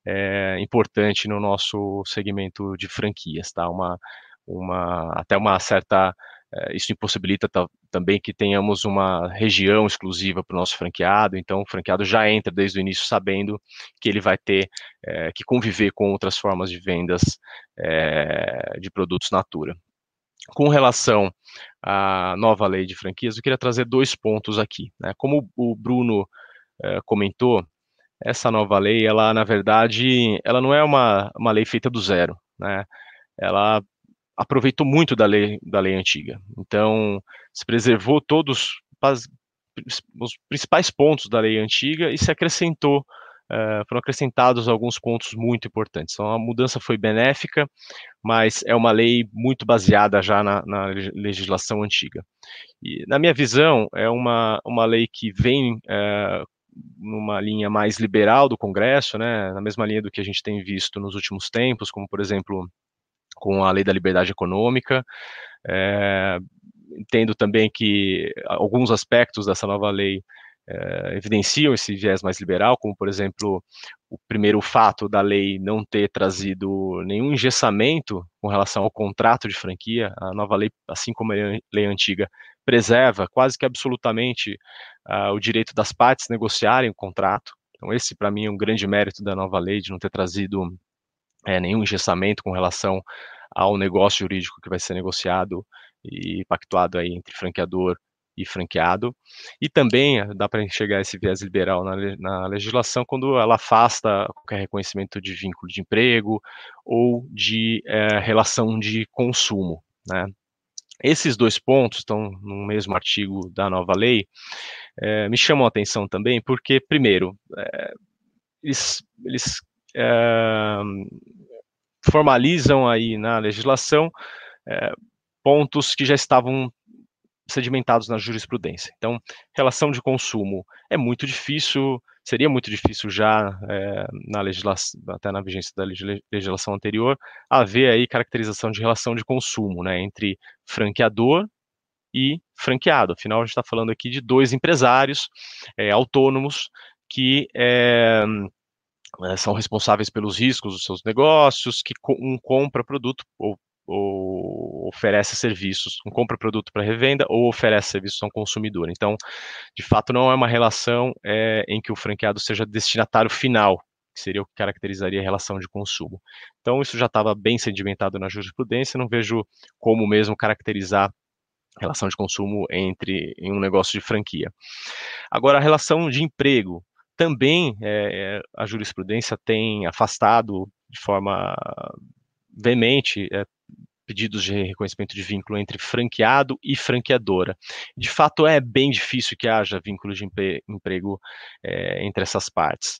é, importante no nosso segmento de franquias. Tá? Uma, uma, até uma certa isso impossibilita também que tenhamos uma região exclusiva para o nosso franqueado, então o franqueado já entra desde o início sabendo que ele vai ter é, que conviver com outras formas de vendas é, de produtos Natura. Com relação à nova lei de franquias, eu queria trazer dois pontos aqui. Né? Como o Bruno comentou, essa nova lei, ela na verdade, ela não é uma, uma lei feita do zero, né? Ela aproveitou muito da lei da lei antiga. Então, se preservou todos os principais pontos da lei antiga e se acrescentou uh, foram acrescentados alguns pontos muito importantes. Então, a mudança foi benéfica, mas é uma lei muito baseada já na, na legislação antiga. E, na minha visão, é uma, uma lei que vem uh, numa linha mais liberal do Congresso, né, na mesma linha do que a gente tem visto nos últimos tempos, como por exemplo com a lei da liberdade econômica. É, entendo também que alguns aspectos dessa nova lei é, evidenciam esse viés mais liberal, como por exemplo o primeiro fato da lei não ter trazido nenhum engessamento com relação ao contrato de franquia. A nova lei, assim como a lei antiga, preserva quase que absolutamente uh, o direito das partes negociarem o contrato. Então, esse, para mim, é um grande mérito da nova lei, de não ter trazido é, nenhum engessamento com relação ao negócio jurídico que vai ser negociado e pactuado aí entre franqueador e franqueado. E também eh, dá para enxergar esse viés liberal na, na, legislação quando ela afasta qualquer reconhecimento de vínculo de emprego ou de é, relação de consumo. Né? Esses dois pontos estão no mesmo artigo da nova lei, é, me chamam a atenção também, porque, primeiro, é, eles, eles formalizam aí na legislação pontos que já estavam sedimentados na jurisprudência. Então, relação de consumo é muito difícil, seria muito difícil já é, na legislação, até na vigência da legislação anterior, haver aí caracterização de relação de consumo, né, entre franqueador e franqueado. Afinal, a gente está falando aqui de dois empresários é, autônomos que é, são responsáveis pelos riscos dos seus negócios, que um compra produto ou ou oferece serviços, um compra produto para revenda ou oferece serviços a um consumidor. Então, de fato, não é uma relação é, em que o franqueado seja destinatário final, que seria o que caracterizaria a relação de consumo. Então, isso já estava bem sedimentado na jurisprudência, não vejo como mesmo caracterizar relação de consumo entre em um negócio de franquia. Agora, a relação de emprego também é, a jurisprudência tem afastado de forma veemente é, pedidos de reconhecimento de vínculo entre franqueado e franqueadora. De fato, é bem difícil que haja vínculo de emprego é, entre essas partes.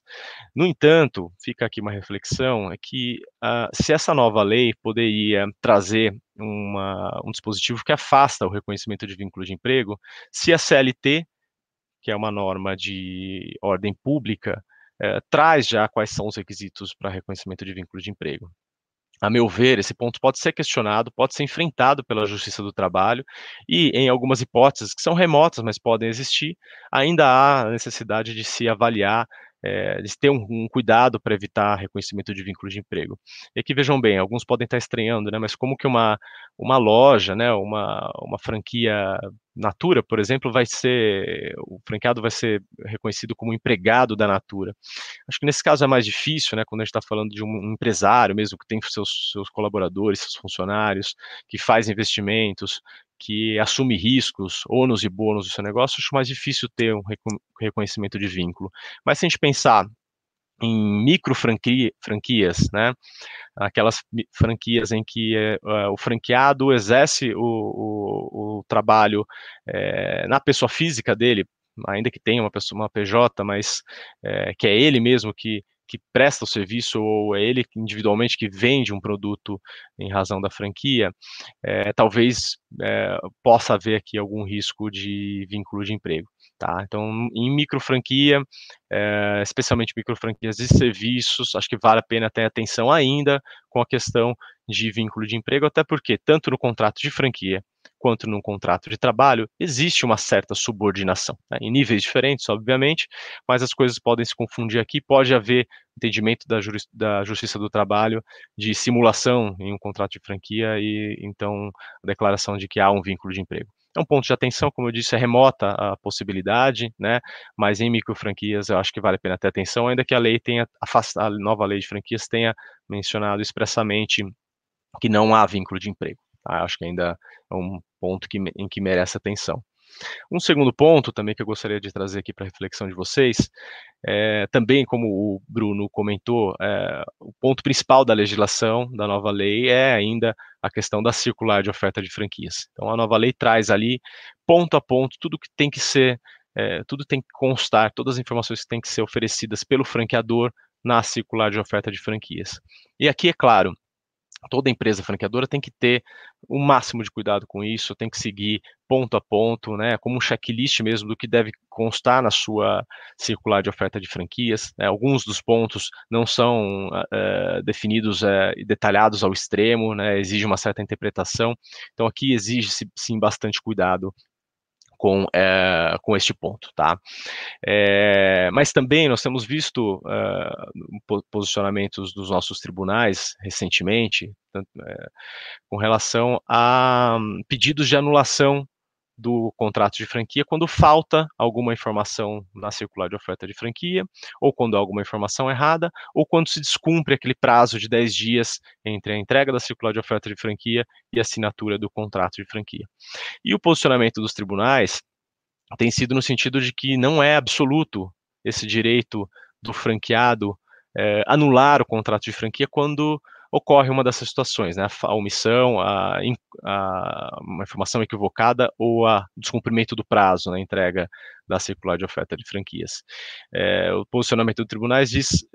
No entanto, fica aqui uma reflexão: é que uh, se essa nova lei poderia trazer uma, um dispositivo que afasta o reconhecimento de vínculo de emprego, se a CLT, que é uma norma de ordem pública, eh, traz já quais são os requisitos para reconhecimento de vínculo de emprego. A meu ver, esse ponto pode ser questionado, pode ser enfrentado pela Justiça do Trabalho e, em algumas hipóteses que são remotas, mas podem existir, ainda há necessidade de se avaliar é, de ter um, um cuidado para evitar reconhecimento de vínculo de emprego. E aqui vejam bem, alguns podem estar estranhando, né, mas como que uma, uma loja, né, uma, uma franquia Natura, por exemplo, vai ser, o franqueado vai ser reconhecido como empregado da Natura. Acho que nesse caso é mais difícil, né, quando a gente está falando de um empresário mesmo, que tem seus, seus colaboradores, seus funcionários, que faz investimentos, que assume riscos, ônus e bônus do seu negócio, acho mais difícil ter um reconhecimento de vínculo. Mas se a gente pensar em micro franquias, né? Aquelas franquias em que é, o franqueado exerce o, o, o trabalho é, na pessoa física dele, ainda que tenha uma pessoa, uma PJ, mas é, que é ele mesmo que que presta o serviço ou é ele individualmente que vende um produto em razão da franquia, é, talvez é, possa haver aqui algum risco de vínculo de emprego. Tá? Então, em micro franquia, é, especialmente micro franquias de serviços, acho que vale a pena ter atenção ainda com a questão de vínculo de emprego, até porque tanto no contrato de franquia quanto no contrato de trabalho, existe uma certa subordinação, né, em níveis diferentes, obviamente, mas as coisas podem se confundir aqui, pode haver entendimento da, da Justiça do Trabalho de simulação em um contrato de franquia e, então, a declaração de que há um vínculo de emprego. É um ponto de atenção, como eu disse, é remota a possibilidade, né? Mas em micro franquias eu acho que vale a pena ter atenção, ainda que a lei tenha, a nova lei de franquias tenha mencionado expressamente que não há vínculo de emprego. Tá? Acho que ainda é um ponto que, em que merece atenção. Um segundo ponto também que eu gostaria de trazer aqui para reflexão de vocês, é, também como o Bruno comentou, é, o ponto principal da legislação da nova lei é ainda a questão da circular de oferta de franquias. Então a nova lei traz ali ponto a ponto tudo que tem que ser, é, tudo tem que constar, todas as informações que têm que ser oferecidas pelo franqueador na circular de oferta de franquias. E aqui é claro, toda empresa franqueadora tem que ter o máximo de cuidado com isso, tem que seguir ponto a ponto, né, como um checklist mesmo do que deve constar na sua circular de oferta de franquias. Né, alguns dos pontos não são uh, definidos uh, e detalhados ao extremo, né, exige uma certa interpretação. Então aqui exige-se sim bastante cuidado com, é, com este ponto, tá? É, mas também nós temos visto uh, posicionamentos dos nossos tribunais recentemente com relação a um, pedidos de anulação do contrato de franquia quando falta alguma informação na circular de oferta de franquia, ou quando há alguma informação errada, ou quando se descumpre aquele prazo de 10 dias entre a entrega da circular de oferta de franquia e a assinatura do contrato de franquia. E o posicionamento dos tribunais tem sido no sentido de que não é absoluto esse direito do franqueado é, anular o contrato de franquia quando ocorre uma dessas situações, né? A omissão, a, a, uma informação equivocada ou a descumprimento do prazo na entrega da circular de oferta de franquias. É, o posicionamento do tribunais diz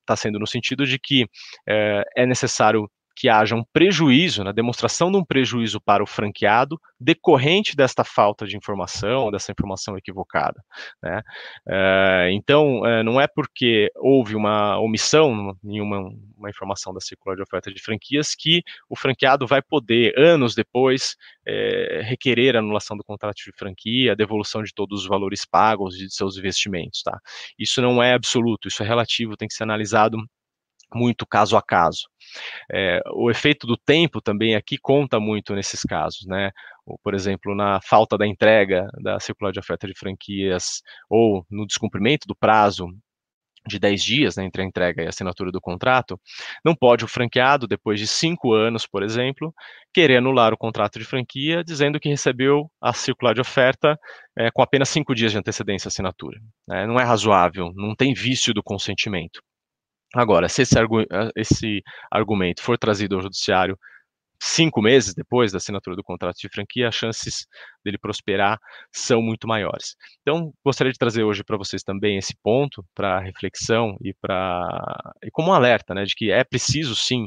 está sendo no sentido de que é, é necessário que haja um prejuízo, na né, demonstração de um prejuízo para o franqueado decorrente desta falta de informação, dessa informação equivocada. Né? É, então, é, não é porque houve uma omissão em uma, uma, informação da circular de oferta de franquias que o franqueado vai poder, anos depois, é, requerer anulação do contrato de franquia, devolução de todos os valores pagos de seus investimentos. Tá? Isso não é absoluto, isso é relativo, tem que ser analisado muito caso a caso. É, o efeito do tempo também aqui conta muito nesses casos, né? Por exemplo, na falta da entrega da circular de oferta de franquias ou no descumprimento do prazo de 10 dias né, entre a entrega e a assinatura do contrato, não pode o franqueado, depois de cinco anos, por exemplo, querer anular o contrato de franquia, dizendo que recebeu a circular de oferta é, com apenas cinco dias de antecedência à assinatura. Né? Não é razoável, não tem vício do consentimento. Agora, se esse, argu eh, esse argumento for trazido ao judiciário cinco meses depois da assinatura do contrato de franquia, as chances dele prosperar são muito maiores. Então, gostaria de trazer hoje para vocês também esse ponto para reflexão e para e como um alerta, né, de que é preciso sim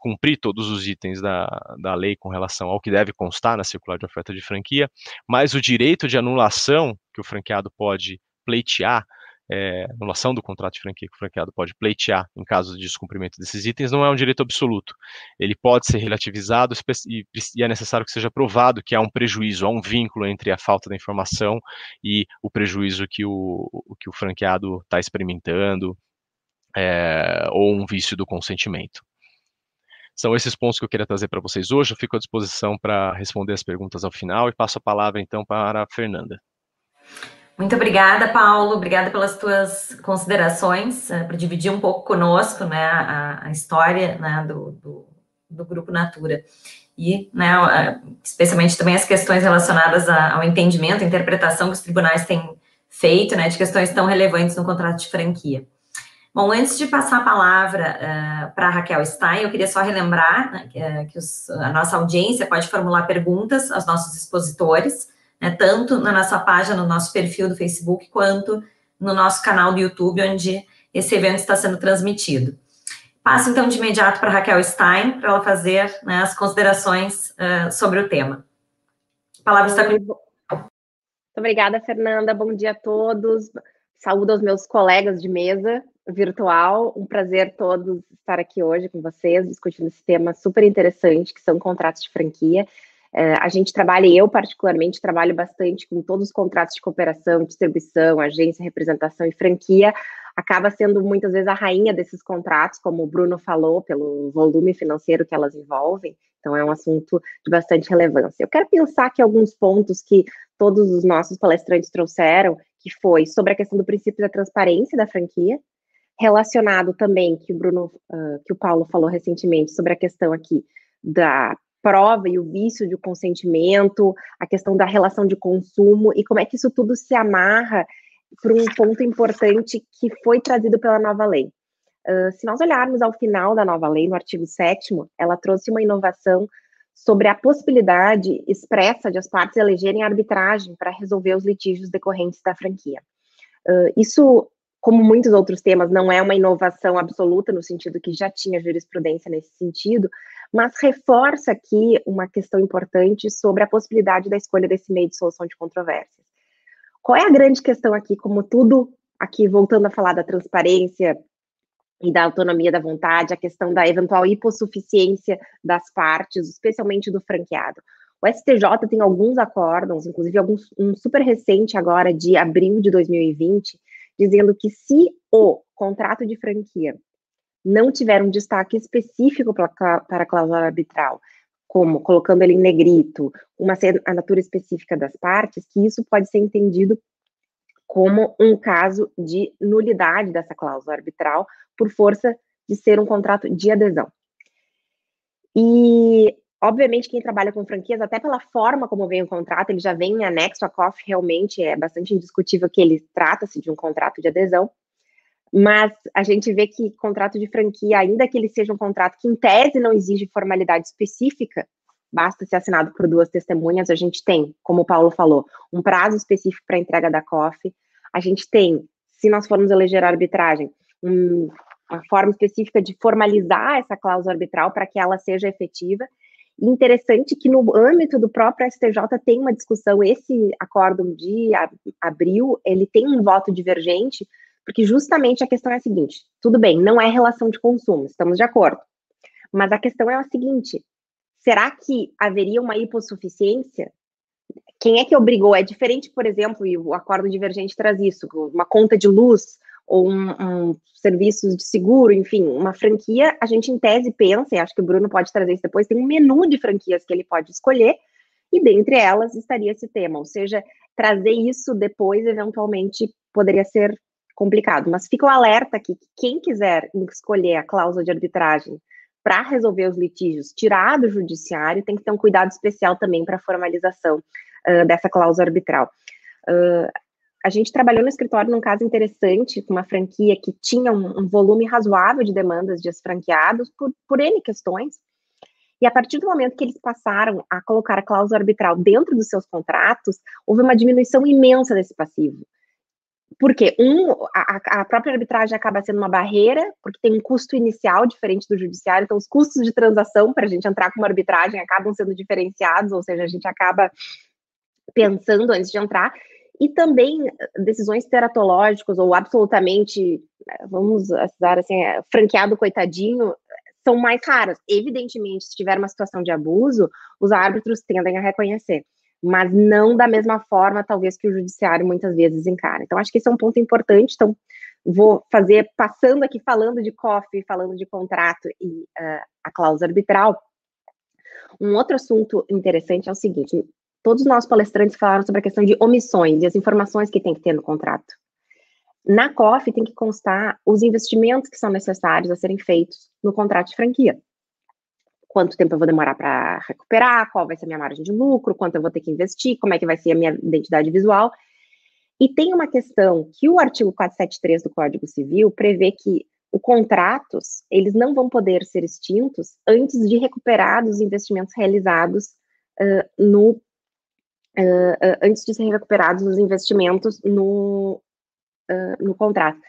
cumprir todos os itens da, da lei com relação ao que deve constar na circular de oferta de franquia, mas o direito de anulação que o franqueado pode pleitear é, anulação do contrato de franquia que o franqueado pode pleitear em caso de descumprimento desses itens não é um direito absoluto. Ele pode ser relativizado e, é necessário que seja provado que há um prejuízo, há um vínculo entre a falta da informação e o prejuízo que o, que o franqueado está experimentando é, ou um vício do consentimento. São esses pontos que eu queria trazer para vocês hoje. Eu fico à disposição para responder as perguntas ao final e passo a palavra então para a Fernanda. Muito obrigada, Paulo. Obrigada pelas tuas considerações, por dividir um pouco conosco né, a, a história né, do, do, do, Grupo Natura. E, né, uh, especialmente também as questões relacionadas a, ao entendimento, interpretação que os tribunais têm feito né, de questões tão relevantes no contrato de franquia. Bom, antes de passar a palavra uh, para a Raquel Stein, eu queria só relembrar né, que, que os, a nossa audiência pode formular perguntas aos nossos expositores né, tanto na nossa página, no nosso perfil do Facebook, quanto no nosso canal do YouTube, onde esse evento está sendo transmitido. Passo então de imediato para Raquel Stein, para ela fazer né, as considerações uh, sobre o tema. A palavra está com. Obrigada, Fernanda. Bom dia a todos. Saúdo aos meus colegas de mesa virtual. Um prazer todos estar aqui hoje com vocês, discutindo esse tema super interessante, que são contratos de franquia. É, a gente trabalha, eu particularmente trabalho bastante com todos os contratos de cooperação, distribuição, agência, representação e franquia, acaba sendo muitas vezes a rainha desses contratos, como o Bruno falou, pelo volume financeiro que elas envolvem. Então, é um assunto de bastante relevância. Eu quero pensar que alguns pontos que todos os nossos palestrantes trouxeram, que foi sobre a questão do princípio da transparência da franquia, relacionado também, que o Bruno, uh, que o Paulo falou recentemente, sobre a questão aqui da prova e o vício de consentimento, a questão da relação de consumo e como é que isso tudo se amarra para um ponto importante que foi trazido pela nova lei. Uh, se nós olharmos ao final da nova lei, no artigo 7, ela trouxe uma inovação sobre a possibilidade expressa de as partes elegerem arbitragem para resolver os litígios decorrentes da franquia. Uh, isso, como muitos outros temas, não é uma inovação absoluta, no sentido que já tinha jurisprudência nesse sentido, mas reforça aqui uma questão importante sobre a possibilidade da escolha desse meio de solução de controvérsias. Qual é a grande questão aqui, como tudo, aqui voltando a falar da transparência e da autonomia da vontade, a questão da eventual hipossuficiência das partes, especialmente do franqueado. O STJ tem alguns acórdons, inclusive alguns, um super recente agora, de abril de 2020, dizendo que se o contrato de franquia não tiver um destaque específico para, a cláusula arbitral, como colocando ele em negrito, uma assinatura específica das partes, que isso pode ser entendido como um caso de nulidade dessa cláusula arbitral por força de ser um contrato de adesão. E, obviamente, quem trabalha com franquias, até pela forma como vem o contrato, ele já vem em anexo, a COF realmente é bastante indiscutível que ele trata-se de um contrato de adesão, mas a gente vê que contrato de franquia, ainda que ele seja um contrato que em tese não exige formalidade específica, basta ser assinado por duas testemunhas, a gente tem, como o Paulo falou, um prazo específico para entrega da COF, a gente tem, se nós formos eleger a arbitragem, um, uma forma específica de formalizar essa cláusula arbitral para que ela seja efetiva, interessante que no âmbito do próprio STJ tem uma discussão, esse acórdão de abril, ele tem um voto divergente, porque justamente a questão é a seguinte: tudo bem, não é relação de consumo, estamos de acordo. Mas a questão é a seguinte: será que haveria uma hipossuficiência? Quem é que obrigou? É diferente, por exemplo, e o acordo divergente traz isso, uma conta de luz ou um, um serviços de seguro, enfim, uma franquia, a gente em tese pensa, e acho que o Bruno pode trazer isso depois, tem um menu de franquias que ele pode escolher, e dentre elas estaria esse tema, ou seja, trazer isso depois, eventualmente, poderia ser complicado. Mas fica o alerta aqui que quem quiser escolher a cláusula de arbitragem para resolver os litígios, tirar do judiciário, tem que ter um cuidado especial também para a formalização uh, dessa cláusula arbitral. Uh, a gente trabalhou no escritório num caso interessante, com uma franquia que tinha um, um volume razoável de demandas de franqueados por, por N questões, e a partir do momento que eles passaram a colocar a cláusula arbitral dentro dos seus contratos, houve uma diminuição imensa desse passivo. Porque, um, a, a, própria arbitragem acaba sendo uma barreira, porque tem um custo inicial diferente do judiciário, então os custos de transação para a gente entrar com uma arbitragem acabam sendo diferenciados, ou seja, a gente acaba pensando antes de entrar, e também decisões teratológicas ou absolutamente, vamos usar assim, é, franqueado coitadinho, são mais raras. Evidentemente, se tiver uma situação de abuso, os árbitros tendem a reconhecer mas não da mesma forma, talvez, que o judiciário muitas vezes encara. Então, acho que esse é um ponto importante. Então, vou fazer, passando aqui, falando de COF, falando de contrato e uh, a cláusula arbitral. Um outro assunto interessante é o seguinte: todos nós palestrantes falaram sobre a questão de omissões e as informações que tem que ter no contrato. Na COF tem que constar os investimentos que são necessários a serem feitos no contrato de franquia quanto tempo eu vou demorar para recuperar, qual vai ser a minha margem de lucro, quanto eu vou ter que investir, como é que vai ser a minha identidade visual. E tem uma questão que o artigo 473 do Código Civil prevê que os contratos, eles não vão poder ser extintos antes de recuperados os investimentos realizados uh, no uh, uh, antes de ser recuperados os investimentos no, no contrato.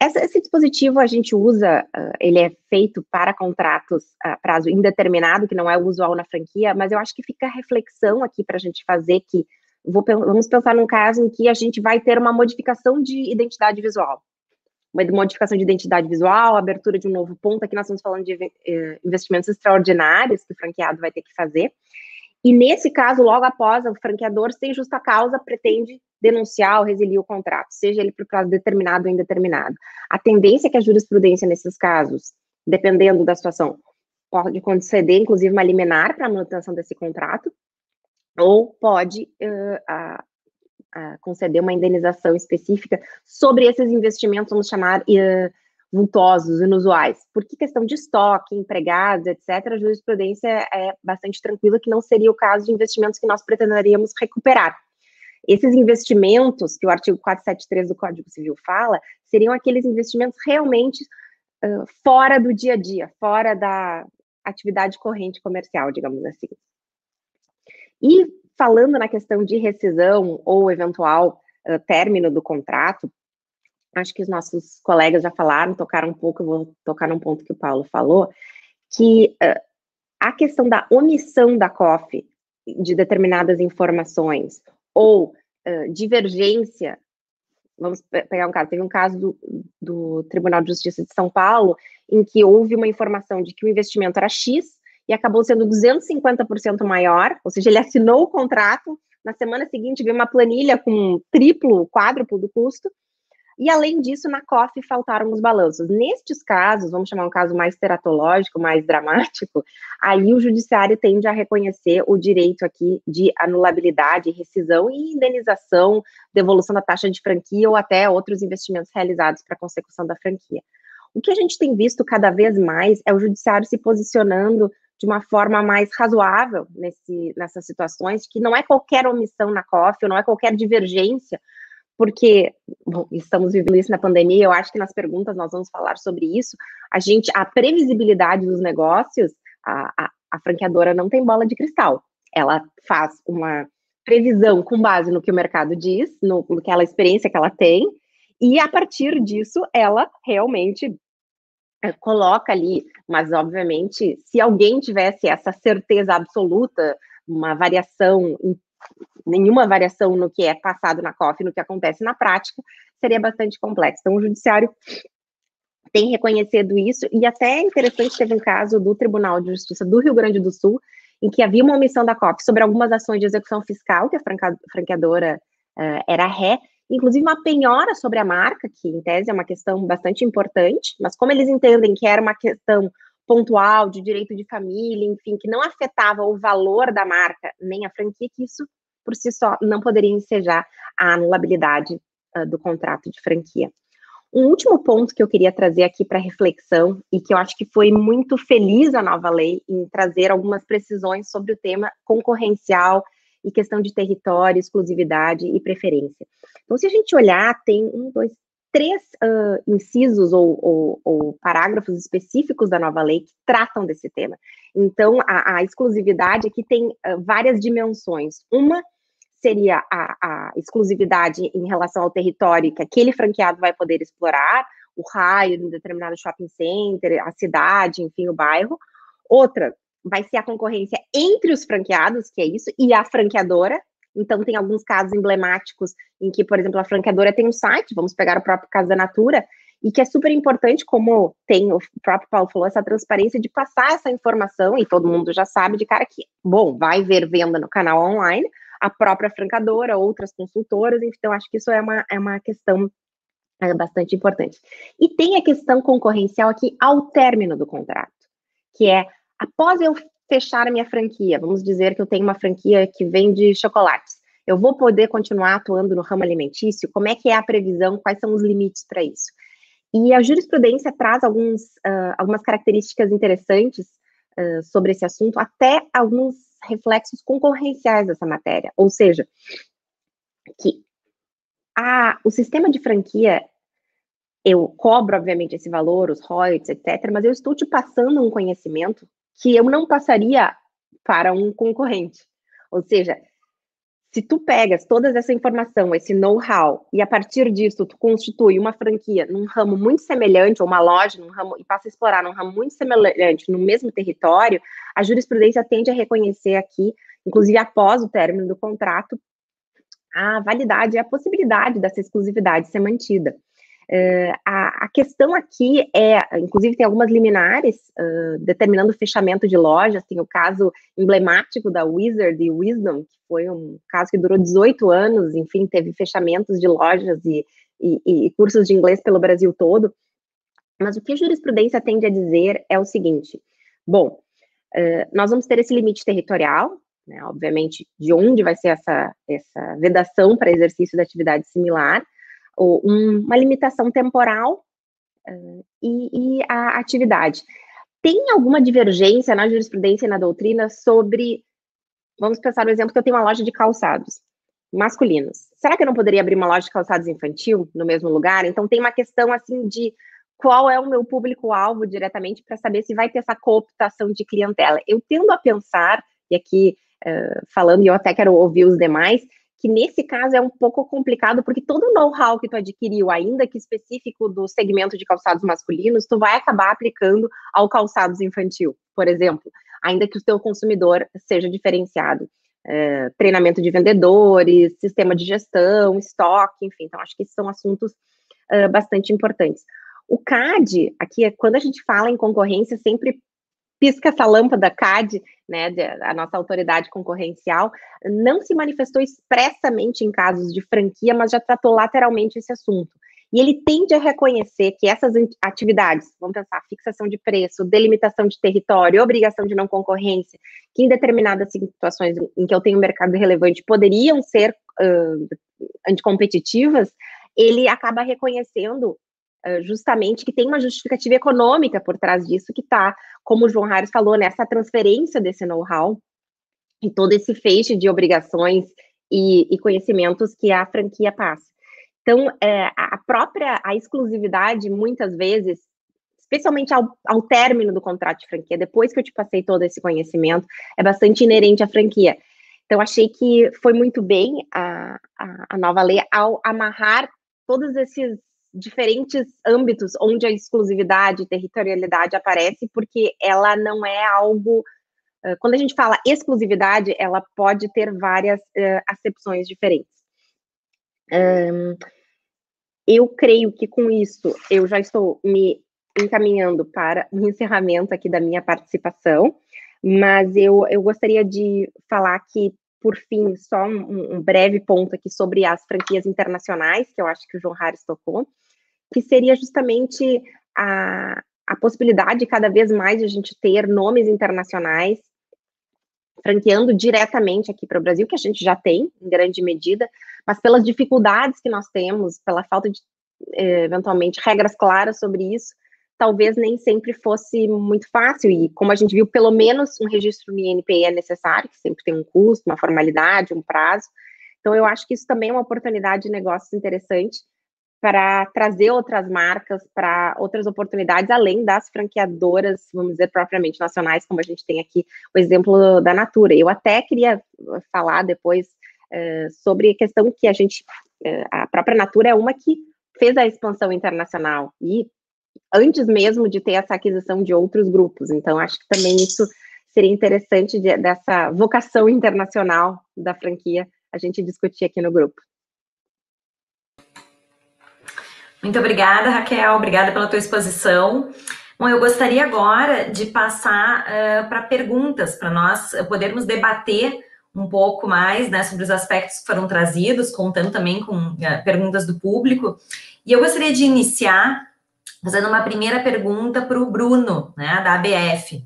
Essa, esse dispositivo a gente usa, uh, ele é feito para contratos a prazo indeterminado, que não é usual na franquia, mas eu acho que fica reflexão aqui para a gente fazer que vou, vamos pensar num caso em que a gente vai ter uma modificação de identidade visual. Uma modificação de identidade visual, abertura de um novo ponto, aqui nós estamos falando de uh, investimentos extraordinários que o franqueado vai ter que fazer. E nesse caso, logo após, o franqueador, sem justa causa, pretende denunciar ou resiliar o contrato, seja ele por prazo determinado ou indeterminado. A tendência é que a jurisprudência nesses casos, dependendo da situação, pode conceder, inclusive, uma liminar para a manutenção desse contrato, ou pode uh, conceder uma indenização específica sobre esses investimentos, vamos chamar uh, vultosos, inusuais. Porque questão de estoque, empregados, etc., a jurisprudência é bastante tranquila que não seria o caso de investimentos que nós pretenderíamos recuperar. Esses investimentos que o artigo 473 do Código Civil fala, seriam aqueles investimentos realmente uh, fora do dia a dia, fora da atividade corrente comercial, digamos assim. E falando na questão de rescisão ou eventual uh, término do contrato, acho que os nossos colegas já falaram, tocaram um pouco, eu vou tocar num ponto que o Paulo falou, que uh, a questão da omissão da COF de determinadas informações ou uh, divergência, vamos pegar um caso, teve um caso do, do Tribunal de Justiça de São Paulo, em que houve uma informação de que o investimento era X e acabou sendo 250% maior, ou seja, ele assinou o contrato, na semana seguinte veio uma planilha com triplo, quádruplo do custo, e além disso, na COF faltaram os balanços. Nestes casos, vamos chamar um caso mais teratológico, mais dramático, aí o judiciário tende a reconhecer o direito aqui de anulabilidade, rescisão e indenização, devolução da taxa de franquia ou até outros investimentos realizados para a consecução da franquia. O que a gente tem visto cada vez mais é o judiciário se posicionando de uma forma mais razoável nesse, nessas situações, que não é qualquer omissão na COF, não é qualquer divergência porque bom, estamos vivendo isso na pandemia, eu acho que nas perguntas nós vamos falar sobre isso. A gente, a previsibilidade dos negócios, a, a, a franqueadora não tem bola de cristal. Ela faz uma previsão com base no que o mercado diz, no, naquela experiência que ela tem, e a partir disso ela realmente é, coloca ali, mas obviamente, se alguém tivesse essa certeza absoluta, uma variação nenhuma variação no que é passado na COF, no que acontece na prática, seria bastante complexo. Então, o judiciário tem reconhecido isso, e até é interessante, teve um caso do Tribunal de Justiça do Rio Grande do Sul, em que havia uma omissão da COF sobre algumas ações de execução fiscal que a franqueadora uh, era ré, inclusive uma penhora sobre a marca, que em tese é uma questão bastante importante, mas como eles entendem que era uma questão pontual de direito de família, enfim, que não afetava o valor da marca nem a franquia, que isso por si só não poderia ensejar a anulabilidade uh, do contrato de franquia. Um último ponto que eu queria trazer aqui para reflexão e que eu acho que foi muito feliz a nova lei em trazer algumas precisões sobre o tema concorrencial e questão de território, exclusividade e preferência. Então, se a gente olhar, tem um, dois, três uh, incisos ou, ou, ou, parágrafos específicos da nova lei que tratam desse tema. Então, a, a exclusividade aqui tem uh, várias dimensões. Uma seria a, a exclusividade em relação ao território que aquele franqueado vai poder explorar, o raio de um determinado shopping center, a cidade, enfim, o bairro. Outra vai ser a concorrência entre os franqueados, que é isso, e a franqueadora. Então, tem alguns casos emblemáticos em que, por exemplo, a franqueadora tem um site, vamos pegar o próprio caso da Natura, e que é super importante, como tem o próprio Paulo falou, essa transparência de passar essa informação, e todo mundo já sabe de cara que, bom, vai ver venda no canal online, a própria francadora, outras consultoras, então acho que isso é uma, é uma questão é, bastante importante. E tem a questão concorrencial aqui ao término do contrato, que é após eu fechar a minha franquia, vamos dizer que eu tenho uma franquia que vende chocolates, eu vou poder continuar atuando no ramo alimentício? Como é que é a previsão? Quais são os limites para isso? E a jurisprudência traz alguns, uh, algumas características interessantes uh, sobre esse assunto, até alguns reflexos concorrenciais dessa matéria, ou seja, que a, o sistema de franquia, eu cobro, obviamente, esse valor, os royalties, etc., mas eu estou te passando um conhecimento que eu não passaria para um concorrente. Ou seja, se tu pegas toda essa informação, esse know-how, e a partir disso tu constitui uma franquia num ramo muito semelhante, ou uma loja num ramo, e passa a explorar num ramo muito semelhante, no mesmo território, a jurisprudência tende a reconhecer aqui, inclusive após o término do contrato, a validade e a possibilidade dessa exclusividade ser mantida. Uh, a, a, questão aqui é, inclusive tem algumas liminares uh, determinando o fechamento de lojas, tem o caso emblemático da Wizard e Wisdom, que foi um caso que durou 18 anos, enfim, teve fechamentos de lojas e, e, e cursos de inglês pelo Brasil todo, mas o que a jurisprudência tende a dizer é o seguinte, bom, uh, nós vamos ter esse limite territorial, né, obviamente, de onde vai ser essa, essa vedação para exercício da atividade similar, uma limitação temporal uh, e, e, a atividade. Tem alguma divergência na jurisprudência e na doutrina sobre, vamos pensar no exemplo que eu tenho uma loja de calçados masculinos. Será que eu não poderia abrir uma loja de calçados infantil no mesmo lugar? Então tem uma questão assim de qual é o meu público-alvo diretamente para saber se vai ter essa cooptação de clientela. Eu tendo a pensar, e aqui uh, falando, e eu até quero ouvir os demais, que nesse caso é um pouco complicado, porque todo o know-how que tu adquiriu, ainda que específico do segmento de calçados masculinos, tu vai acabar aplicando ao calçados infantil, por exemplo, ainda que o teu consumidor seja diferenciado. É, treinamento de vendedores, sistema de gestão, estoque, enfim, então acho que são assuntos uh, bastante importantes. O CAD, aqui, é quando a gente fala em concorrência, sempre pisca essa lâmpada CAD, né, a nossa autoridade concorrencial, não se manifestou expressamente em casos de franquia, mas já tratou lateralmente esse assunto. E ele tende a reconhecer que essas atividades, vamos pensar, fixação de preço, delimitação de território, obrigação de não concorrência, que em determinadas situações em que eu tenho um mercado relevante poderiam ser uh, anticompetitivas, ele acaba reconhecendo justamente que tem uma justificativa econômica por trás disso, que está, como o João Harris falou, nessa transferência desse know-how e todo esse feixe de obrigações e, e, conhecimentos que a franquia passa. Então, é, a própria a exclusividade, muitas vezes, especialmente ao, ao término do contrato de franquia, depois que eu te passei todo esse conhecimento, é bastante inerente à franquia. Então, achei que foi muito bem a, a, a nova lei ao amarrar todos esses diferentes âmbitos onde a exclusividade e territorialidade aparece, porque ela não é algo. Quando a gente fala exclusividade, ela pode ter várias uh, acepções diferentes. Um, eu creio que com isso eu já estou me encaminhando para o encerramento aqui da minha participação, mas eu, eu gostaria de falar que por fim, só um, um, breve ponto aqui sobre as franquias internacionais, que eu acho que o João Harris tocou, que seria justamente a, a possibilidade cada vez mais de a gente ter nomes internacionais franqueando diretamente aqui para o Brasil, que a gente já tem, em grande medida, mas pelas dificuldades que nós temos, pela falta de, eh, eventualmente, regras claras sobre isso, talvez nem sempre fosse muito fácil, e como a gente viu, pelo menos um registro no INPI é necessário, que sempre tem um custo, uma formalidade, um prazo. Então, eu acho que isso também é uma oportunidade de negócios interessante para trazer outras marcas para outras oportunidades, além das franqueadoras, vamos dizer, propriamente nacionais, como a gente tem aqui o exemplo da Natura. Eu até queria falar depois uh, sobre a questão que a gente, uh, a própria Natura é uma que fez a expansão internacional e antes mesmo de ter essa aquisição de outros grupos. Então, acho que também isso seria interessante de, dessa vocação internacional da franquia a gente discutir aqui no grupo. Muito obrigada, Raquel. Obrigada pela tua exposição. Bom, eu gostaria agora de passar uh, para perguntas, para nós podermos debater um pouco mais né, sobre os aspectos que foram trazidos, contando também com uh, perguntas do público. E eu gostaria de iniciar fazendo uma primeira pergunta para o Bruno, né, da ABF.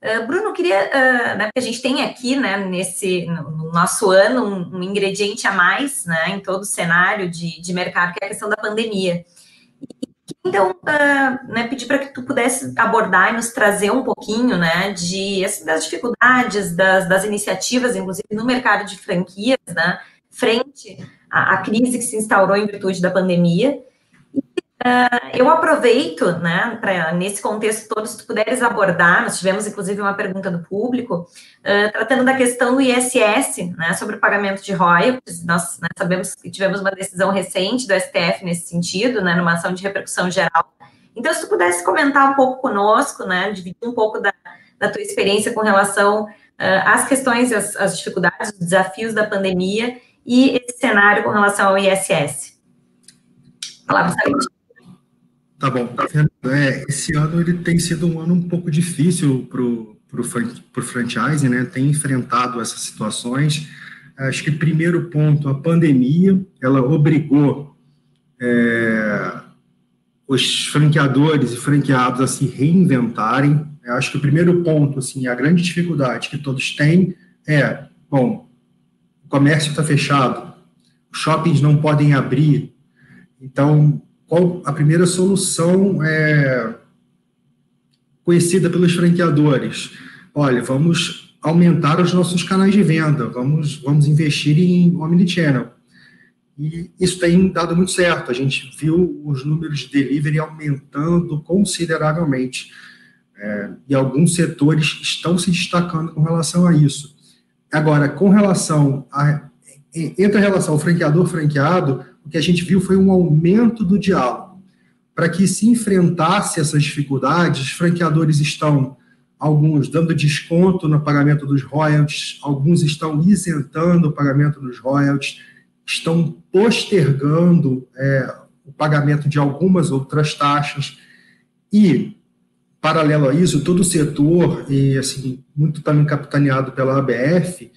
Uh, Bruno, queria, uh, né, porque a gente tem aqui, né, nesse, no nosso ano, um, um, ingrediente a mais, né, em todo o cenário de, de mercado, que é a questão da pandemia. Então, uh, né, pedir para que tu pudesse abordar e nos trazer um pouquinho, né, de, assim, das dificuldades, das, das iniciativas, inclusive no mercado de franquias, né, frente à, à crise que se instaurou em virtude da pandemia, Uh, eu aproveito, né, para nesse contexto todo, se tu puderes abordar, nós tivemos inclusive uma pergunta do público, uh, tratando da questão do ISS, né, sobre o pagamento de royalties, nós né, sabemos que tivemos uma decisão recente do STF nesse sentido, né, numa ação de repercussão geral. Então, se tu pudesse comentar um pouco conosco, né, dividir um pouco da, da tua experiência com relação uh, às questões, às, às dificuldades, os desafios da pandemia e esse cenário com relação ao ISS. Palavra. Tá bom. É, esse ano ele tem sido um ano um pouco difícil para o franchise, né? Tem enfrentado essas situações. Acho que primeiro ponto, a pandemia, ela obrigou é, os franqueadores e franqueados a se reinventarem. Eu acho que o primeiro ponto, assim, a grande dificuldade que todos têm é, bom, o comércio está fechado, os shoppings não podem abrir, então qual a primeira solução é, conhecida pelos franqueadores? Olha, vamos aumentar os nossos canais de venda, vamos, vamos investir em omnichannel. E isso tem dado muito certo. A gente viu os números de delivery aumentando consideravelmente. É, e alguns setores estão se destacando com relação a isso. Agora, com relação a. Entre a relação franqueador-franqueado, o que a gente viu foi um aumento do diálogo. Para que se enfrentasse essas dificuldades, os franqueadores estão, alguns, dando desconto no pagamento dos royalties, alguns estão isentando o pagamento dos royalties, estão postergando é, o pagamento de algumas outras taxas e paralelo a isso, todo o setor, e assim, muito também capitaneado pela ABF,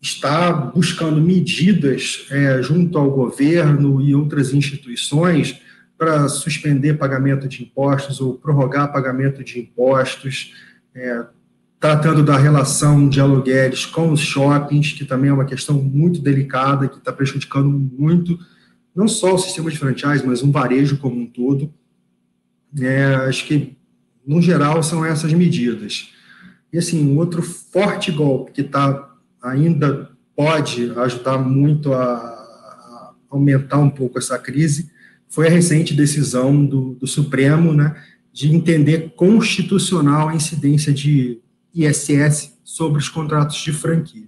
está buscando medidas é, junto ao governo e outras instituições para suspender pagamento de impostos ou prorrogar pagamento de impostos, é, tratando da relação de aluguéis com os shoppings, que também é uma questão muito delicada, que está prejudicando muito, não só o sistema de franchise, mas um varejo como um todo. É, acho que, no geral, são essas medidas. E, assim, um outro forte golpe que está ainda pode ajudar muito a, aumentar um pouco essa crise foi a recente decisão do, do Supremo, né, de entender constitucional a incidência de ISS sobre os contratos de franquia,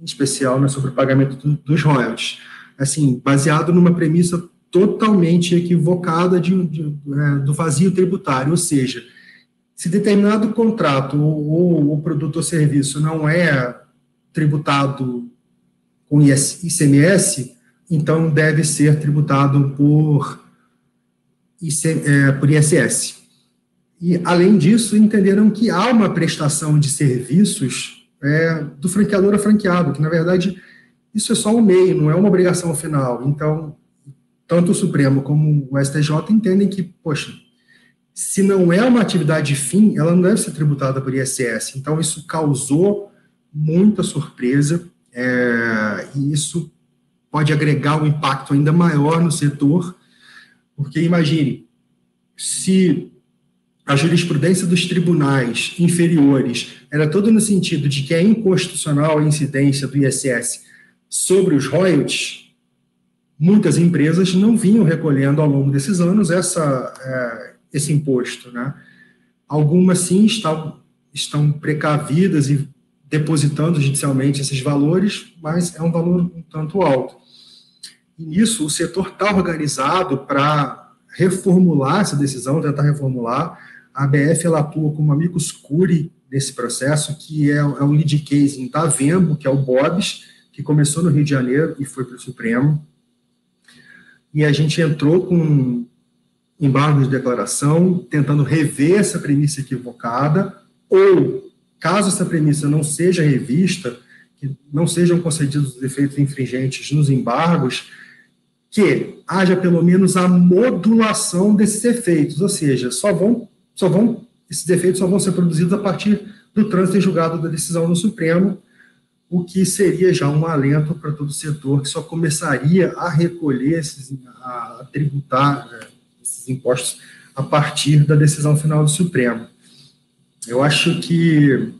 em especial né, sobre o pagamento do, dos royalties. Assim, baseado numa premissa totalmente equivocada de, de, é, do vazio tributário, ou seja, se determinado contrato ou, ou produto ou serviço não é tributado com ICMS, então deve ser tributado por, IC, é, por ISS. E, além disso, entenderam que há uma prestação de serviços é, do franqueador a franqueado, que, na verdade, isso é só um meio, não é uma obrigação final. Então, tanto o Supremo como o STJ entendem que, poxa, se não é uma atividade fim, ela não deve ser tributada por ISS. Então, isso causou muita surpresa, é, e isso pode agregar um impacto ainda maior no setor, porque imagine, se a jurisprudência dos tribunais inferiores era todo no sentido de que é inconstitucional a incidência do ISS sobre os royalties, muitas empresas não vinham recolhendo ao longo desses anos essa, é, esse imposto. Né? Algumas, sim, estão, estão precavidas e depositando judicialmente esses valores, mas é um valor um tanto alto. E nisso, o setor está organizado para reformular essa decisão, tentar reformular, a ABF ela atua como amicus curi nesse processo, que é, é o lead case em Tavembo, que é o BOBS, que começou no Rio de Janeiro e foi para o Supremo. E a gente entrou com embargo de declaração, tentando rever essa premissa equivocada, ou, caso essa premissa não seja revista, que não sejam concedidos os efeitos infringentes nos embargos, que haja pelo menos a modulação desses efeitos, ou seja, só vão só vão, esses efeitos só vão ser produzidos a partir do trânsito em julgado da decisão no Supremo, o que seria já um alento para todo o setor, que só começaria a recolher, esses, a tributar né, esses impostos a partir da decisão final do Supremo. Eu acho que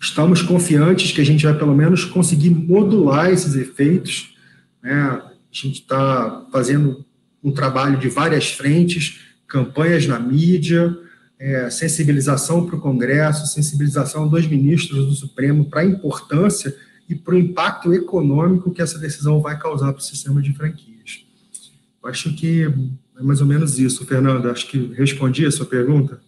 estamos confiantes que a gente vai pelo menos conseguir modular esses efeitos. Né? A gente está fazendo um trabalho de várias frentes, campanhas na mídia, é, sensibilização para o Congresso, sensibilização dos ministros do Supremo para a importância e para o impacto econômico que essa decisão vai causar para o sistema de franquias. Eu acho que é mais ou menos isso, Fernanda. Acho que respondi a sua pergunta.